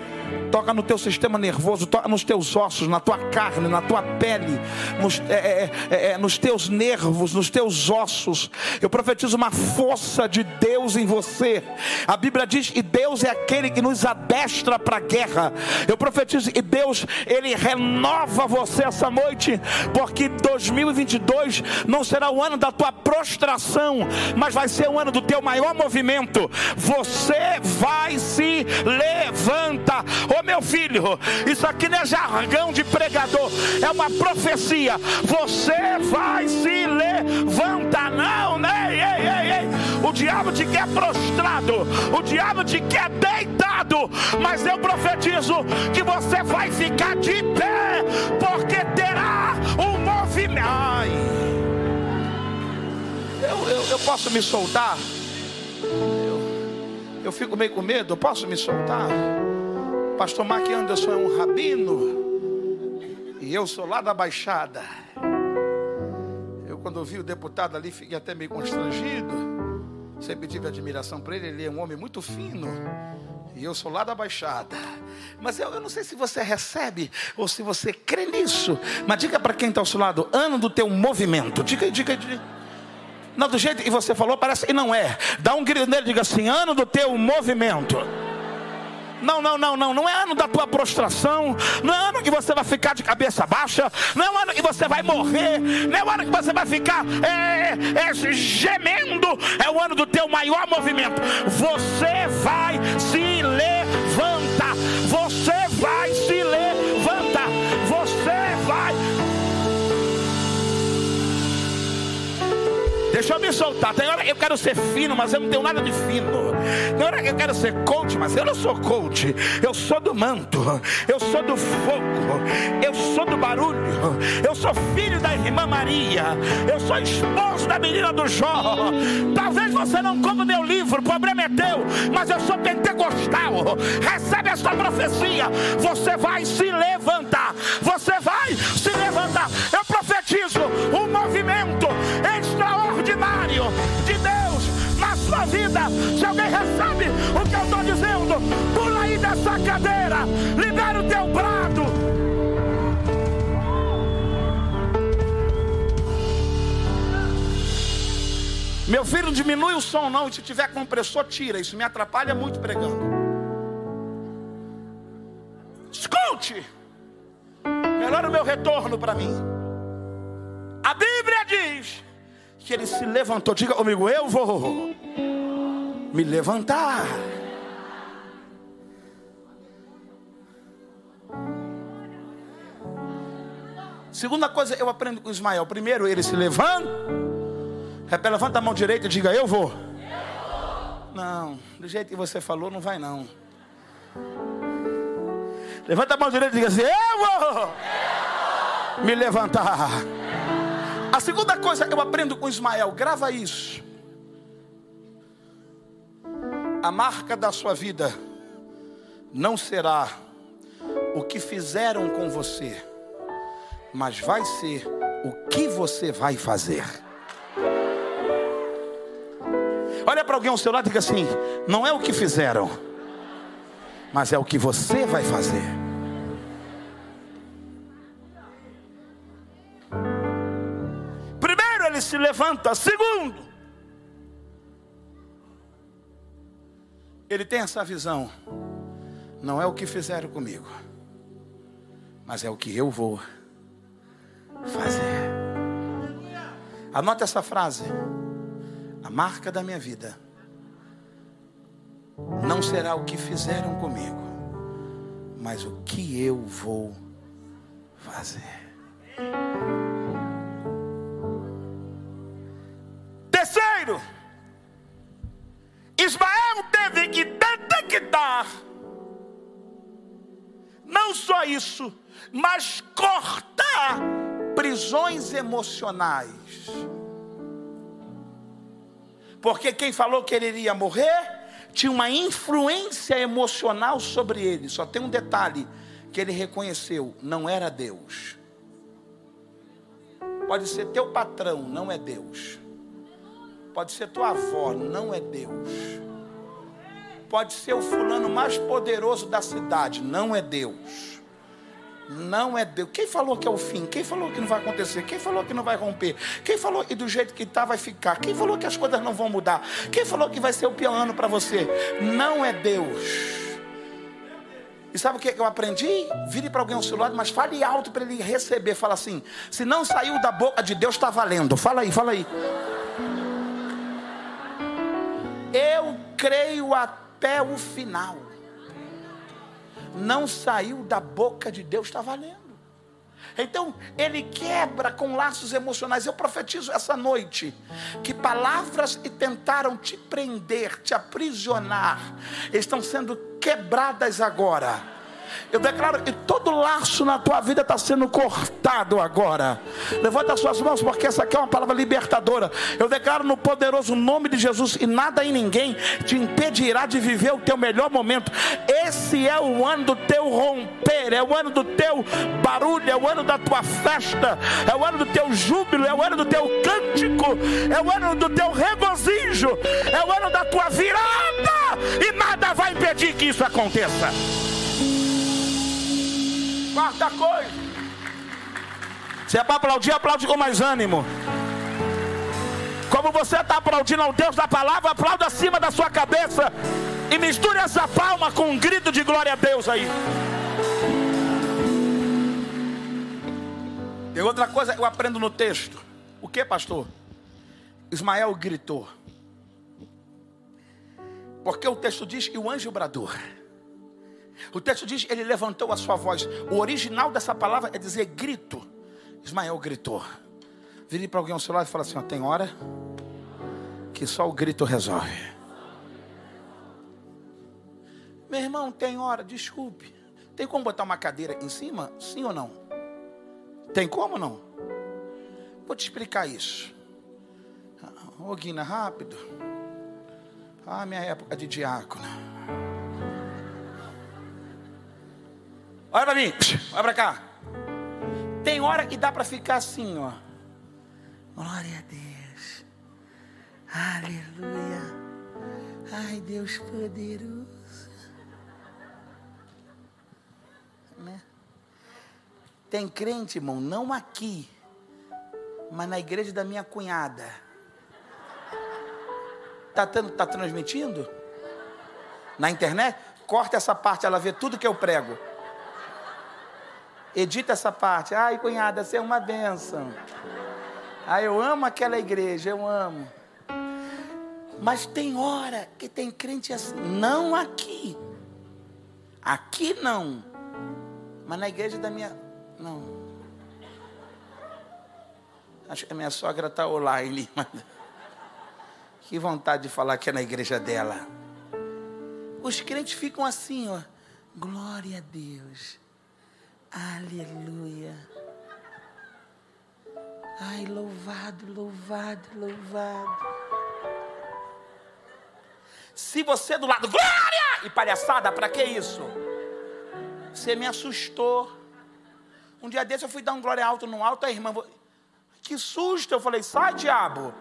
toca no teu sistema nervoso, toca nos teus ossos, na tua carne, na tua pele, nos, é, é, é, é, nos teus nervos, nos teus ossos. Eu profetizo uma força de Deus em você. A Bíblia diz que Deus é aquele que nos adestra para a guerra. Eu profetizo que Deus, Ele renova você essa noite, porque 2022 não será o ano da tua prostração, mas vai ser o ano do teu maior movimento. Você vai se levantar. Oh, meu filho, isso aqui não é jargão de pregador, é uma profecia. Você vai se levantar, não, né? Ei, ei, ei. O diabo te quer prostrado, o diabo te quer deitado, mas eu profetizo que você vai ficar de pé, porque terá um movimento. Ai. Eu, eu, eu posso me soltar? Eu, eu fico meio com medo, posso me soltar? Pastor Mark Anderson é um rabino e eu sou lá da Baixada. Eu, quando ouvi o deputado ali, fiquei até meio constrangido. Sempre tive admiração por ele, ele é um homem muito fino. E eu sou lá da Baixada. Mas eu, eu não sei se você recebe ou se você crê nisso. Mas diga para quem está ao seu lado: ano do teu movimento. Diga, diga, diga. Não, do jeito que você falou, parece que não é. Dá um grito nele, diga assim: ano do teu movimento. Não, não, não, não. Não é ano da tua prostração. Não é ano que você vai ficar de cabeça baixa. Não é ano que você vai morrer. Não é ano que você vai ficar é, é, gemendo. É o ano do teu maior movimento. Você vai se levantar. Você vai se levantar. Deixa eu me soltar. Tem hora eu quero ser fino, mas eu não tenho nada de fino. Tem hora que eu quero ser coach, mas eu não sou coach. Eu sou do manto. Eu sou do fogo. Eu sou do barulho. Eu sou filho da irmã Maria. Eu sou esposo da menina do Jó. Talvez você não coma meu livro, o problema é teu. Mas eu sou pentecostal. Recebe esta profecia. Você vai se levantar. Você vai se levantar. Eu profetizo um movimento extraordinário de Deus na sua vida. Se alguém recebe o que eu estou dizendo, pula aí dessa cadeira, libera o teu brado. Meu filho, diminui o som não, e se tiver compressor, tira. Isso me atrapalha muito pregando. Escute! Melhora o meu retorno para mim. A Bíblia diz que ele se levantou. Diga comigo, eu vou me levantar. Segunda coisa eu aprendo com Ismael. Primeiro ele se levanta. Levanta a mão direita e diga, eu vou. eu vou. Não, do jeito que você falou, não vai não. Levanta a mão direita e diga assim, eu vou. Eu vou. Me levantar. A segunda coisa que eu aprendo com Ismael, grava isso. A marca da sua vida não será o que fizeram com você, mas vai ser o que você vai fazer. Olha para alguém ao seu lado e diga assim: não é o que fizeram, mas é o que você vai fazer. Ele se levanta. Segundo, ele tem essa visão. Não é o que fizeram comigo, mas é o que eu vou fazer. Anote essa frase. A marca da minha vida não será o que fizeram comigo, mas o que eu vou fazer. Terceiro, Ismael teve que detectar Não só isso, mas cortar prisões emocionais. Porque quem falou que ele iria morrer tinha uma influência emocional sobre ele. Só tem um detalhe que ele reconheceu: não era Deus. Pode ser teu patrão, não é Deus. Pode ser tua avó, não é Deus. Pode ser o fulano mais poderoso da cidade, não é Deus. Não é Deus. Quem falou que é o fim? Quem falou que não vai acontecer? Quem falou que não vai romper? Quem falou que do jeito que está vai ficar? Quem falou que as coisas não vão mudar? Quem falou que vai ser o pior ano para você? Não é Deus. E sabe o que eu aprendi? Vire para alguém ao seu lado, mas fale alto para ele receber. Fala assim: se não saiu da boca de Deus, está valendo. Fala aí, fala aí. Eu creio até o final. Não saiu da boca de Deus, está valendo. Então, ele quebra com laços emocionais. Eu profetizo essa noite que palavras que tentaram te prender, te aprisionar, estão sendo quebradas agora eu declaro que todo laço na tua vida está sendo cortado agora. Levanta as suas mãos, porque essa aqui é uma palavra libertadora. Eu declaro no poderoso nome de Jesus, e nada e ninguém te impedirá de viver o teu melhor momento. Esse é o ano do teu romper, é o ano do teu barulho, é o ano da tua festa, é o ano do teu júbilo, é o ano do teu cântico, é o ano do teu regozijo, é o ano da tua virada, e nada vai impedir que isso aconteça. Quarta coisa. Se é para aplaudir, aplaude com mais ânimo. Como você está aplaudindo ao Deus da palavra, aplauda acima da sua cabeça. E misture essa palma com um grito de glória a Deus aí. Tem outra coisa que eu aprendo no texto. O que, pastor? Ismael gritou. Porque o texto diz que o anjo bradou. O texto diz: ele levantou a sua voz. O original dessa palavra é dizer grito. Ismael gritou. Vire para alguém ao seu lado e fala assim: ó, tem hora que só o grito resolve. Meu irmão, tem hora, desculpe. Tem como botar uma cadeira em cima? Sim ou não? Tem como não? Vou te explicar isso. Ô Guina, rápido. Ah, minha época de diácono. Olha para mim, olha para cá. Tem hora que dá para ficar assim, ó. Glória a Deus. Aleluia. Ai, Deus poderoso. Né? Tem crente, irmão, não aqui, mas na igreja da minha cunhada. Tá, tá transmitindo? Na internet? Corta essa parte, ela vê tudo que eu prego. Edita essa parte. Ai, cunhada, você é uma bênção. Ai, eu amo aquela igreja, eu amo. Mas tem hora que tem crente assim, não aqui. Aqui não. Mas na igreja da minha. Não. Acho que a minha sogra está online. Que vontade de falar que é na igreja dela. Os crentes ficam assim, ó. Glória a Deus. Aleluia. Ai, louvado, louvado, louvado. Se você do lado, glória! E palhaçada, para que isso? Você me assustou. Um dia desse eu fui dar um glória alto no alto, a irmã, que susto! Eu falei, sai, diabo.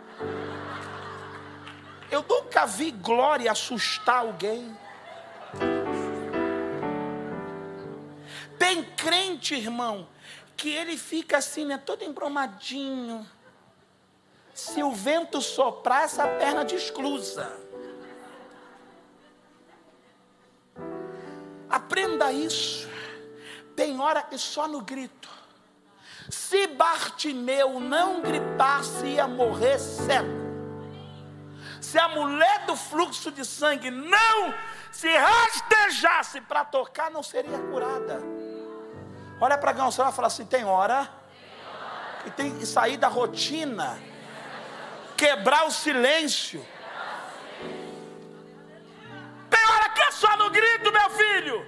Eu nunca vi glória assustar alguém. Tem crente, irmão, que ele fica assim, né, todo embromadinho. Se o vento soprar, essa perna desclusa. Aprenda isso. Tem hora que só no grito. Se Bartimeu não gritasse, ia morrer cego. Se a mulher do fluxo de sangue não se rastejasse para tocar, não seria curada. Olha para alguém e fala assim: tem hora e tem que sair da rotina, quebrar o silêncio. Tem hora que é só no grito, meu filho.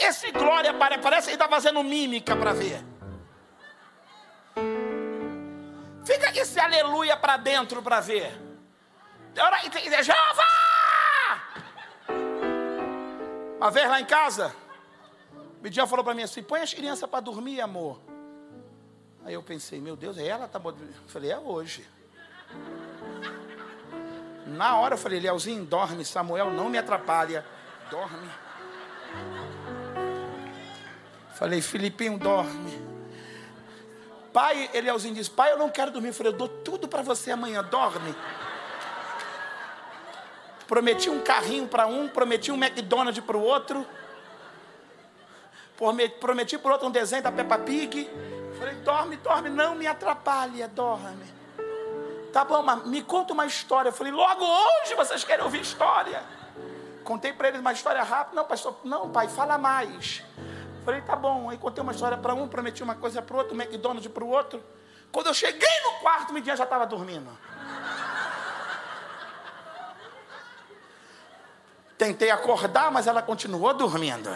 esse glória parece que ele está fazendo mímica para ver. Fica esse aleluia para dentro para ver. Jeová! Uma vez lá em casa, Midian falou para mim assim: põe as crianças para dormir, amor. Aí eu pensei, meu Deus, é ela tá Eu falei, é hoje. Na hora eu falei, Leozinho, dorme, Samuel, não me atrapalha. Dorme. Falei, Filipinho, dorme. Pai, Elielzinho disse, pai, eu não quero dormir. Eu falei, eu dou tudo para você amanhã, dorme. Prometi um carrinho para um, prometi um McDonald's para o outro. Prometi o outro um desenho da Peppa Pig. Falei, dorme, dorme, não me atrapalhe, dorme. Tá bom, mas me conta uma história. Eu falei, logo hoje vocês querem ouvir história. Contei para eles uma história rápida. Não, pastor, não, pai, fala mais. Eu falei, tá bom. Aí contei uma história para um, prometi uma coisa para o outro, McDonald's para o outro. Quando eu cheguei no quarto, Midian já estava dormindo. Tentei acordar, mas ela continuou dormindo.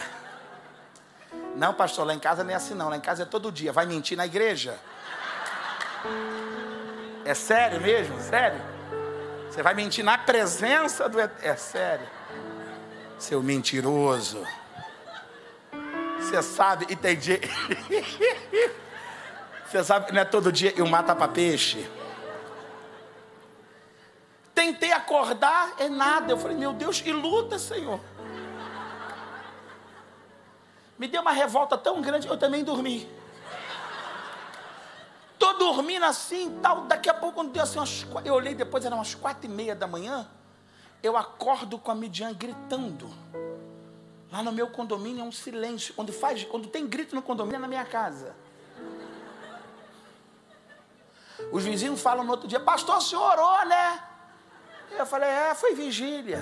Não, pastor, lá em casa não é assim não. Lá em casa é todo dia. Vai mentir na igreja? É sério mesmo? Sério? Você vai mentir na presença do. É sério. Seu mentiroso. Você sabe, e tem dia. Você sabe não é todo dia eu mata para peixe. Tentei acordar, é nada. Eu falei, meu Deus, e luta, Senhor. Me deu uma revolta tão grande, eu também dormi. Tô dormindo assim, tal. Daqui a pouco, quando deu assim, umas, eu olhei depois, eram umas quatro e meia da manhã. Eu acordo com a Midian gritando. Lá no meu condomínio é um silêncio. Quando faz, quando tem grito no condomínio é na minha casa. Os vizinhos falam no outro dia, pastor, o senhor orou, né? Eu falei, é, foi vigília.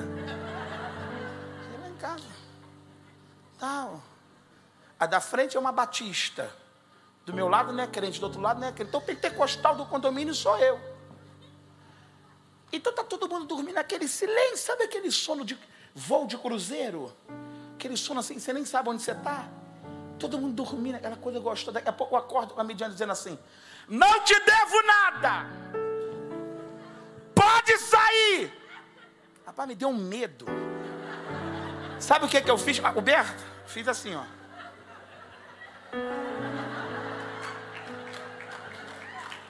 Falei, lá em casa. Tal. A da frente é uma batista. Do meu lado não é crente, do outro lado não é crente. Então o pentecostal do condomínio sou eu. Então está todo mundo dormindo naquele silêncio, sabe aquele sono de voo de cruzeiro? Aquele sono assim, você nem sabe onde você está. Todo mundo dormindo, aquela coisa gostosa. Daqui a pouco eu acordo com a mediana dizendo assim: Não te devo nada. Pode sair. Rapaz, me deu um medo. Sabe o que, que eu fiz? Ah, Roberto, fiz assim, ó.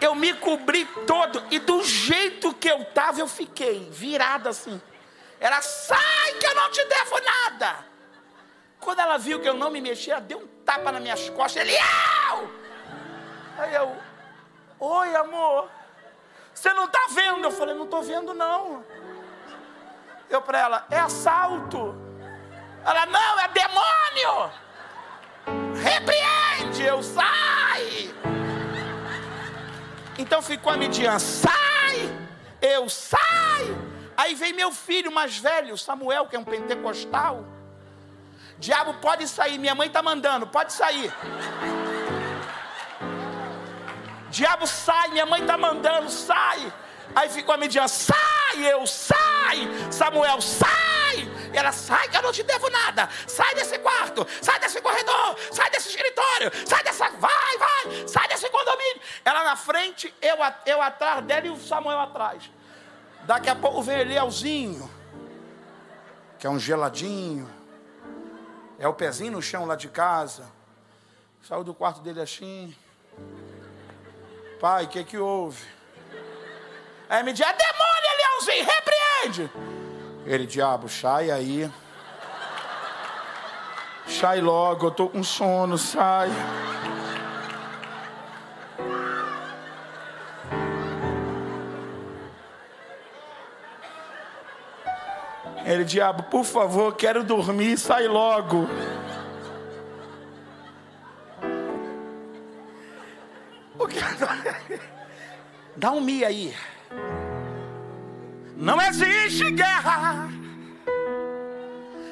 Eu me cobri todo e do jeito que eu estava eu fiquei virada assim. Era sai que eu não te devo nada. Quando ela viu que eu não me mexia, ela deu um tapa nas minhas costas. Ele, Au! Aí eu, oi amor, você não está vendo? Eu falei, não estou vendo não. Eu para ela, é assalto. Ela, não, é demônio. Repreende, eu sai. Então ficou a Midian, sai, eu sai. Aí vem meu filho mais velho, Samuel, que é um pentecostal. Diabo pode sair, minha mãe está mandando, pode sair. Diabo sai, minha mãe está mandando, sai. Aí ficou a Midian, sai, eu sai. Samuel, sai. E ela, sai que eu não te devo nada. Sai desse quarto, sai desse corredor, sai desse escritório, sai dessa. Vai, vai, sai desse condomínio. Ela na frente, eu, eu atrás dela e o Samuel atrás. Daqui a pouco vem Elielzinho, que é um geladinho. É o pezinho no chão lá de casa. Saiu do quarto dele assim. Pai, o que que houve? Aí me diz, é demônio, Elielzinho, repreende. Ele, diabo, sai aí. Sai logo, eu tô com sono, sai. Ele, diabo, por favor, quero dormir, sai logo. Dá um mi aí. Não existe guerra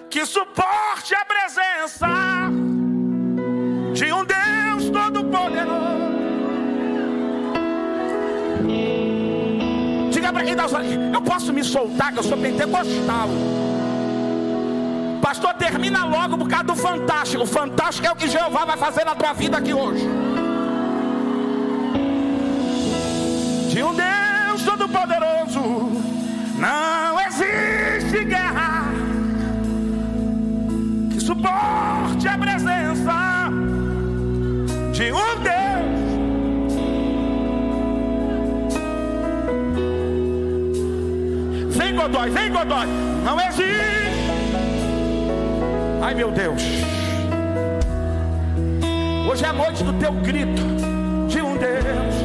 que suporte a presença de um Deus todo-poderoso. Diga para quem está Eu posso me soltar, que eu sou pentecostal. Pastor, termina logo por causa do fantástico. O fantástico é o que Jeová vai fazer na tua vida aqui hoje. De um Deus Todo-Poderoso, não existe guerra que suporte a presença de um Deus. Vem Godói, vem Godói, não existe. Ai meu Deus. Hoje é a noite do teu grito de um Deus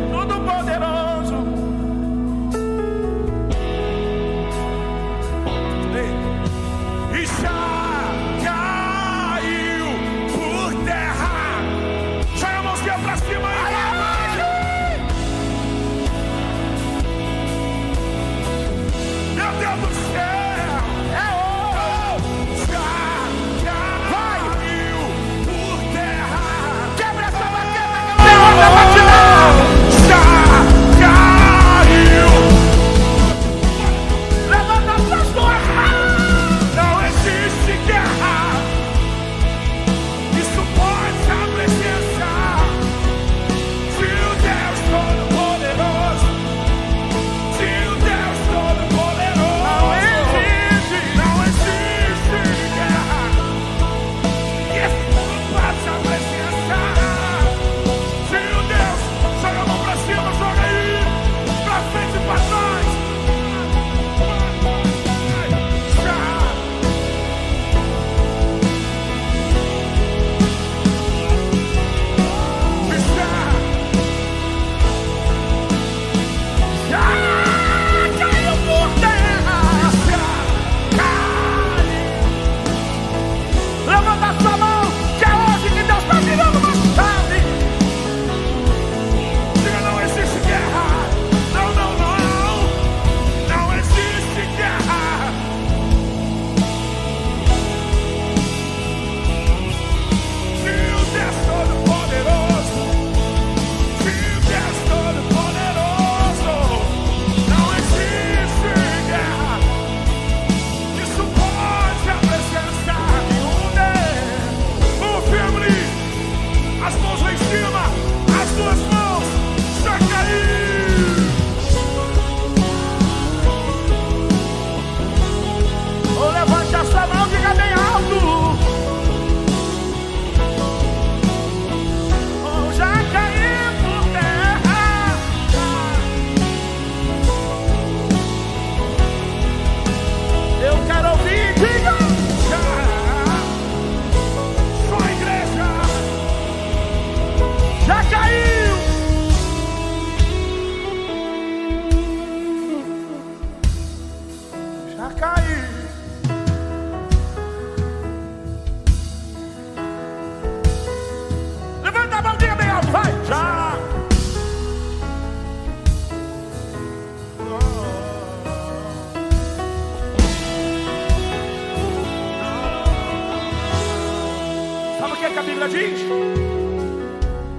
que, é que a Bíblia diz?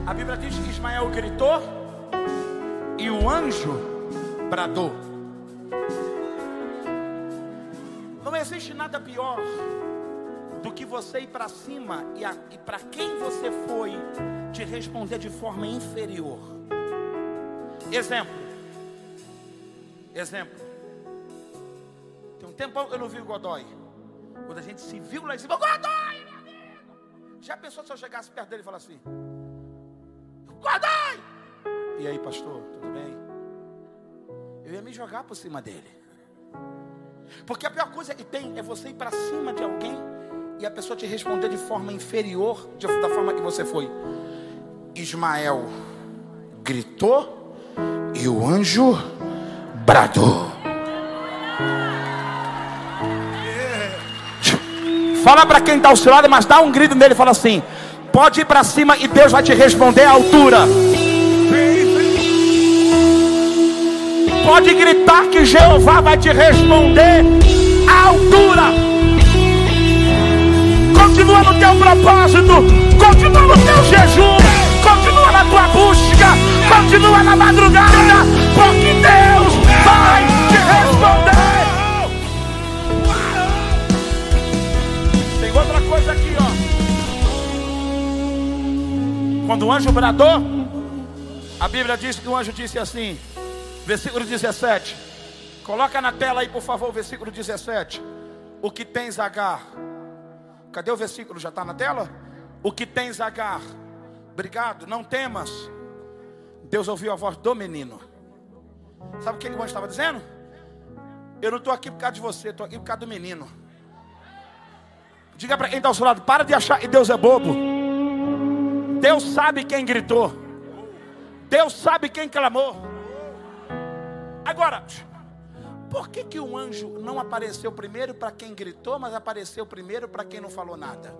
A Bíblia diz que Ismael gritou e o anjo bradou. Não existe nada pior do que você ir para cima e, e para quem você foi te responder de forma inferior. Exemplo. Exemplo. Tem um tempão eu não vi o Godoy. Quando a gente se viu lá em cima, Godoy! Já pensou se eu chegasse perto dele e falasse assim: Godoy! E aí, pastor, tudo bem? Eu ia me jogar por cima dele. Porque a pior coisa que tem é você ir para cima de alguém e a pessoa te responder de forma inferior de- da forma que você foi. Ismael gritou e o anjo bradou. Fala para quem está ao seu lado, mas dá um grito nele e fala assim: pode ir para cima e Deus vai te responder à altura. Pode gritar que Jeová vai te responder à altura. Continua no teu propósito, continua no teu jejum, continua na tua busca, continua na madrugada, porque Deus vai te responder. Quando o anjo bradou, a Bíblia diz que o anjo disse assim, versículo 17. Coloca na tela aí, por favor, o versículo 17. O que tens, Agar? Cadê o versículo? Já está na tela? O que tens, Agar? Obrigado, não temas. Deus ouviu a voz do menino. Sabe o que anjo estava dizendo? Eu não estou aqui por causa de você, estou aqui por causa do menino. Diga para quem está ao seu lado: para de achar que Deus é bobo. Deus sabe quem gritou. Deus sabe quem clamou. Agora, por que, que o anjo não apareceu primeiro para quem gritou, mas apareceu primeiro para quem não falou nada?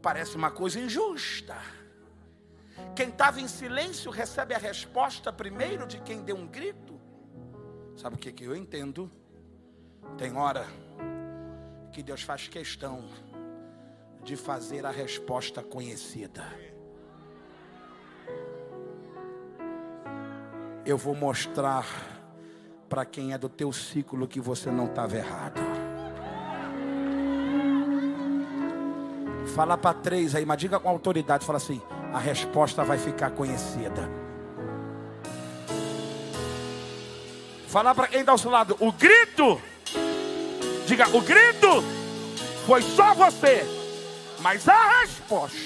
Parece uma coisa injusta. Quem estava em silêncio recebe a resposta primeiro de quem deu um grito. Sabe o que, que eu entendo? Tem hora que Deus faz questão de fazer a resposta conhecida. Eu vou mostrar para quem é do teu ciclo que você não estava errado. Fala para três aí, mas diga com autoridade, fala assim: a resposta vai ficar conhecida. Falar para quem está ao seu lado, o grito, diga, o grito foi só você, mas a resposta,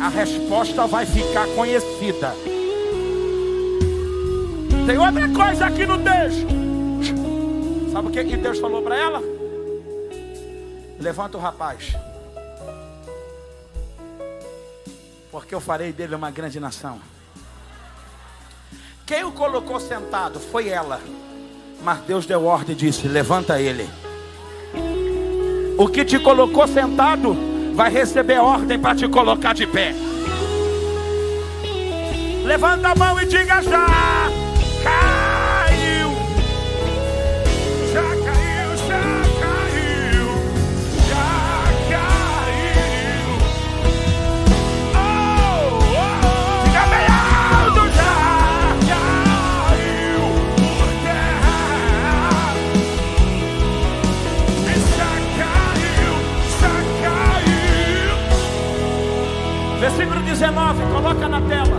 a resposta vai ficar conhecida. Tem outra coisa aqui no texto. Sabe o que, que Deus falou para ela? Levanta o rapaz. porque eu farei dele uma grande nação. Quem o colocou sentado foi ela, mas Deus deu ordem e disse: Levanta ele. O que te colocou sentado vai receber ordem para te colocar de pé. Levanta a mão e diga já. 19, coloca na tela.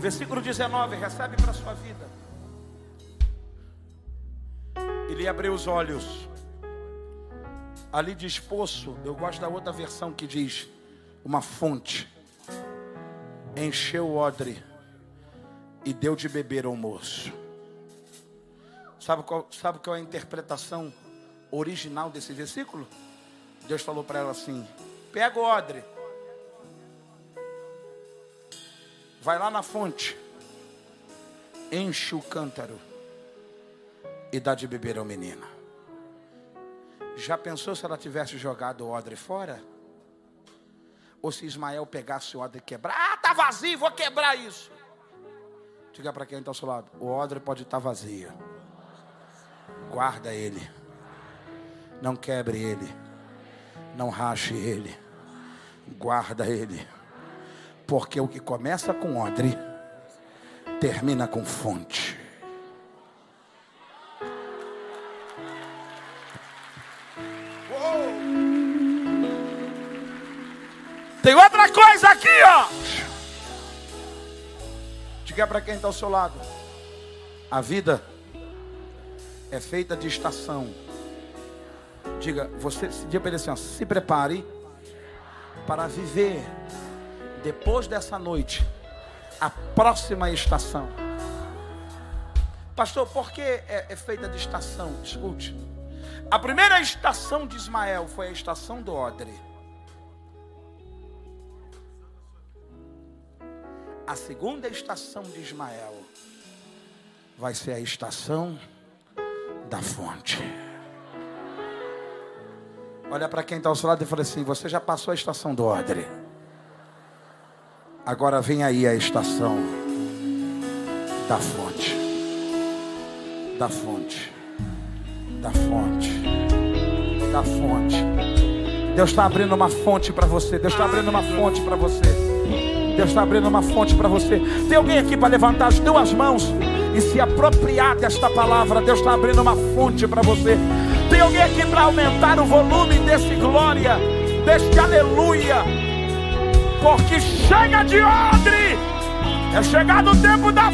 Versículo 19, recebe para sua vida. Ele abriu os olhos. Ali diz poço. Eu gosto da outra versão que diz uma fonte. Encheu o odre e deu de beber ao moço. Sabe qual, sabe qual é a interpretação original desse versículo? Deus falou para ela assim: pega o odre Vai lá na fonte, enche o cântaro e dá de beber ao menino. Já pensou se ela tivesse jogado o odre fora? Ou se Ismael pegasse o odre e quebrar? Ah, tá vazio, vou quebrar isso. Diga para quem está ao seu lado: o odre pode estar tá vazio. Guarda ele. Não quebre ele. Não rache ele. Guarda ele. Porque o que começa com odre, termina com fonte. Tem outra coisa aqui, ó. Diga para quem está ao seu lado. A vida é feita de estação. Diga, você, diga para ele assim, ó, se prepare para viver depois dessa noite, a próxima estação. Pastor, por que é, é feita de estação? Escute. A primeira estação de Ismael foi a estação do odre. A segunda estação de Ismael vai ser a estação da fonte. Olha para quem está ao seu lado e fala assim: Você já passou a estação do odre. Agora vem aí a estação da fonte. Da fonte. Da fonte. Da fonte. Deus está abrindo uma fonte para você. Deus está abrindo uma fonte para você. Deus está abrindo uma fonte para você. Tem alguém aqui para levantar as duas mãos e se apropriar desta palavra? Deus está abrindo uma fonte para você. Tem alguém aqui para aumentar o volume desse glória, deste aleluia? Porque chega de odre, é chegado o tempo da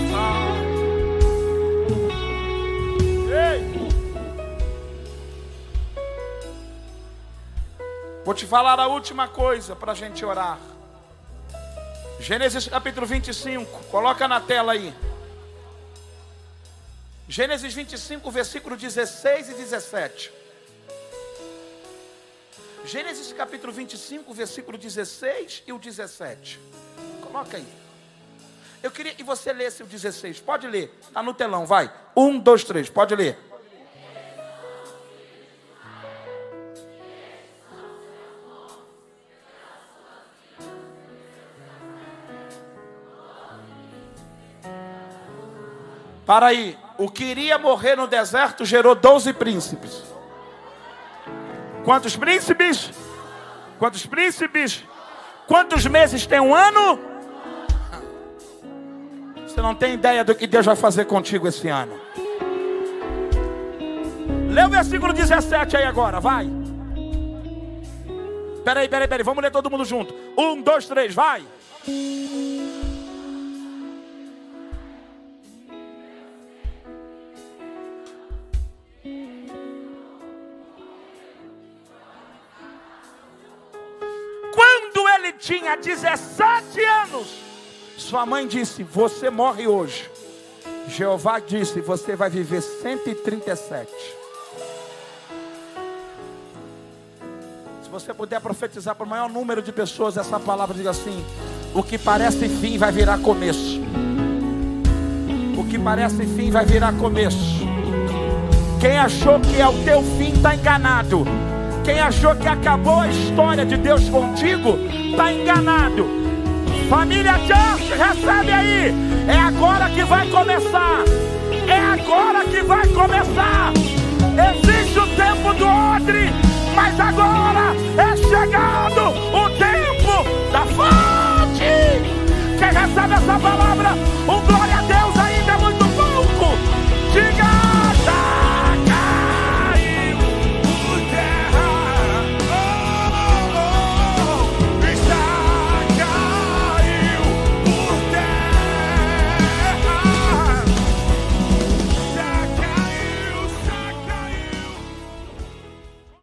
Ei. Vou te falar a última coisa para a gente orar. Gênesis capítulo 25, coloca na tela aí. Gênesis 25, versículo 16 e 17. Gênesis capítulo 25, versículo 16 e o 17. Coloca aí. Eu queria que você lesse o 16. Pode ler. Está no telão, vai. Um, dois, três. Pode ler. Para aí, o que iria morrer no deserto gerou 12 príncipes. Quantos príncipes? Quantos príncipes? Quantos meses tem um ano? Você não tem ideia do que Deus vai fazer contigo esse ano. Lê o versículo 17 aí agora, vai. Peraí, peraí, peraí, vamos ler todo mundo junto. Um, dois, três, vai. Tinha 17 anos, sua mãe disse: Você morre hoje. Jeová disse: Você vai viver 137. Se você puder profetizar para o maior número de pessoas essa palavra, diga assim: O que parece fim vai virar começo. O que parece fim vai virar começo. Quem achou que é o teu fim está enganado. Quem achou que acabou a história de Deus contigo, está enganado. Família Church, recebe aí. É agora que vai começar. É agora que vai começar. Existe o tempo do odre, mas agora é chegado o tempo da fonte. Quem recebe essa palavra, o glória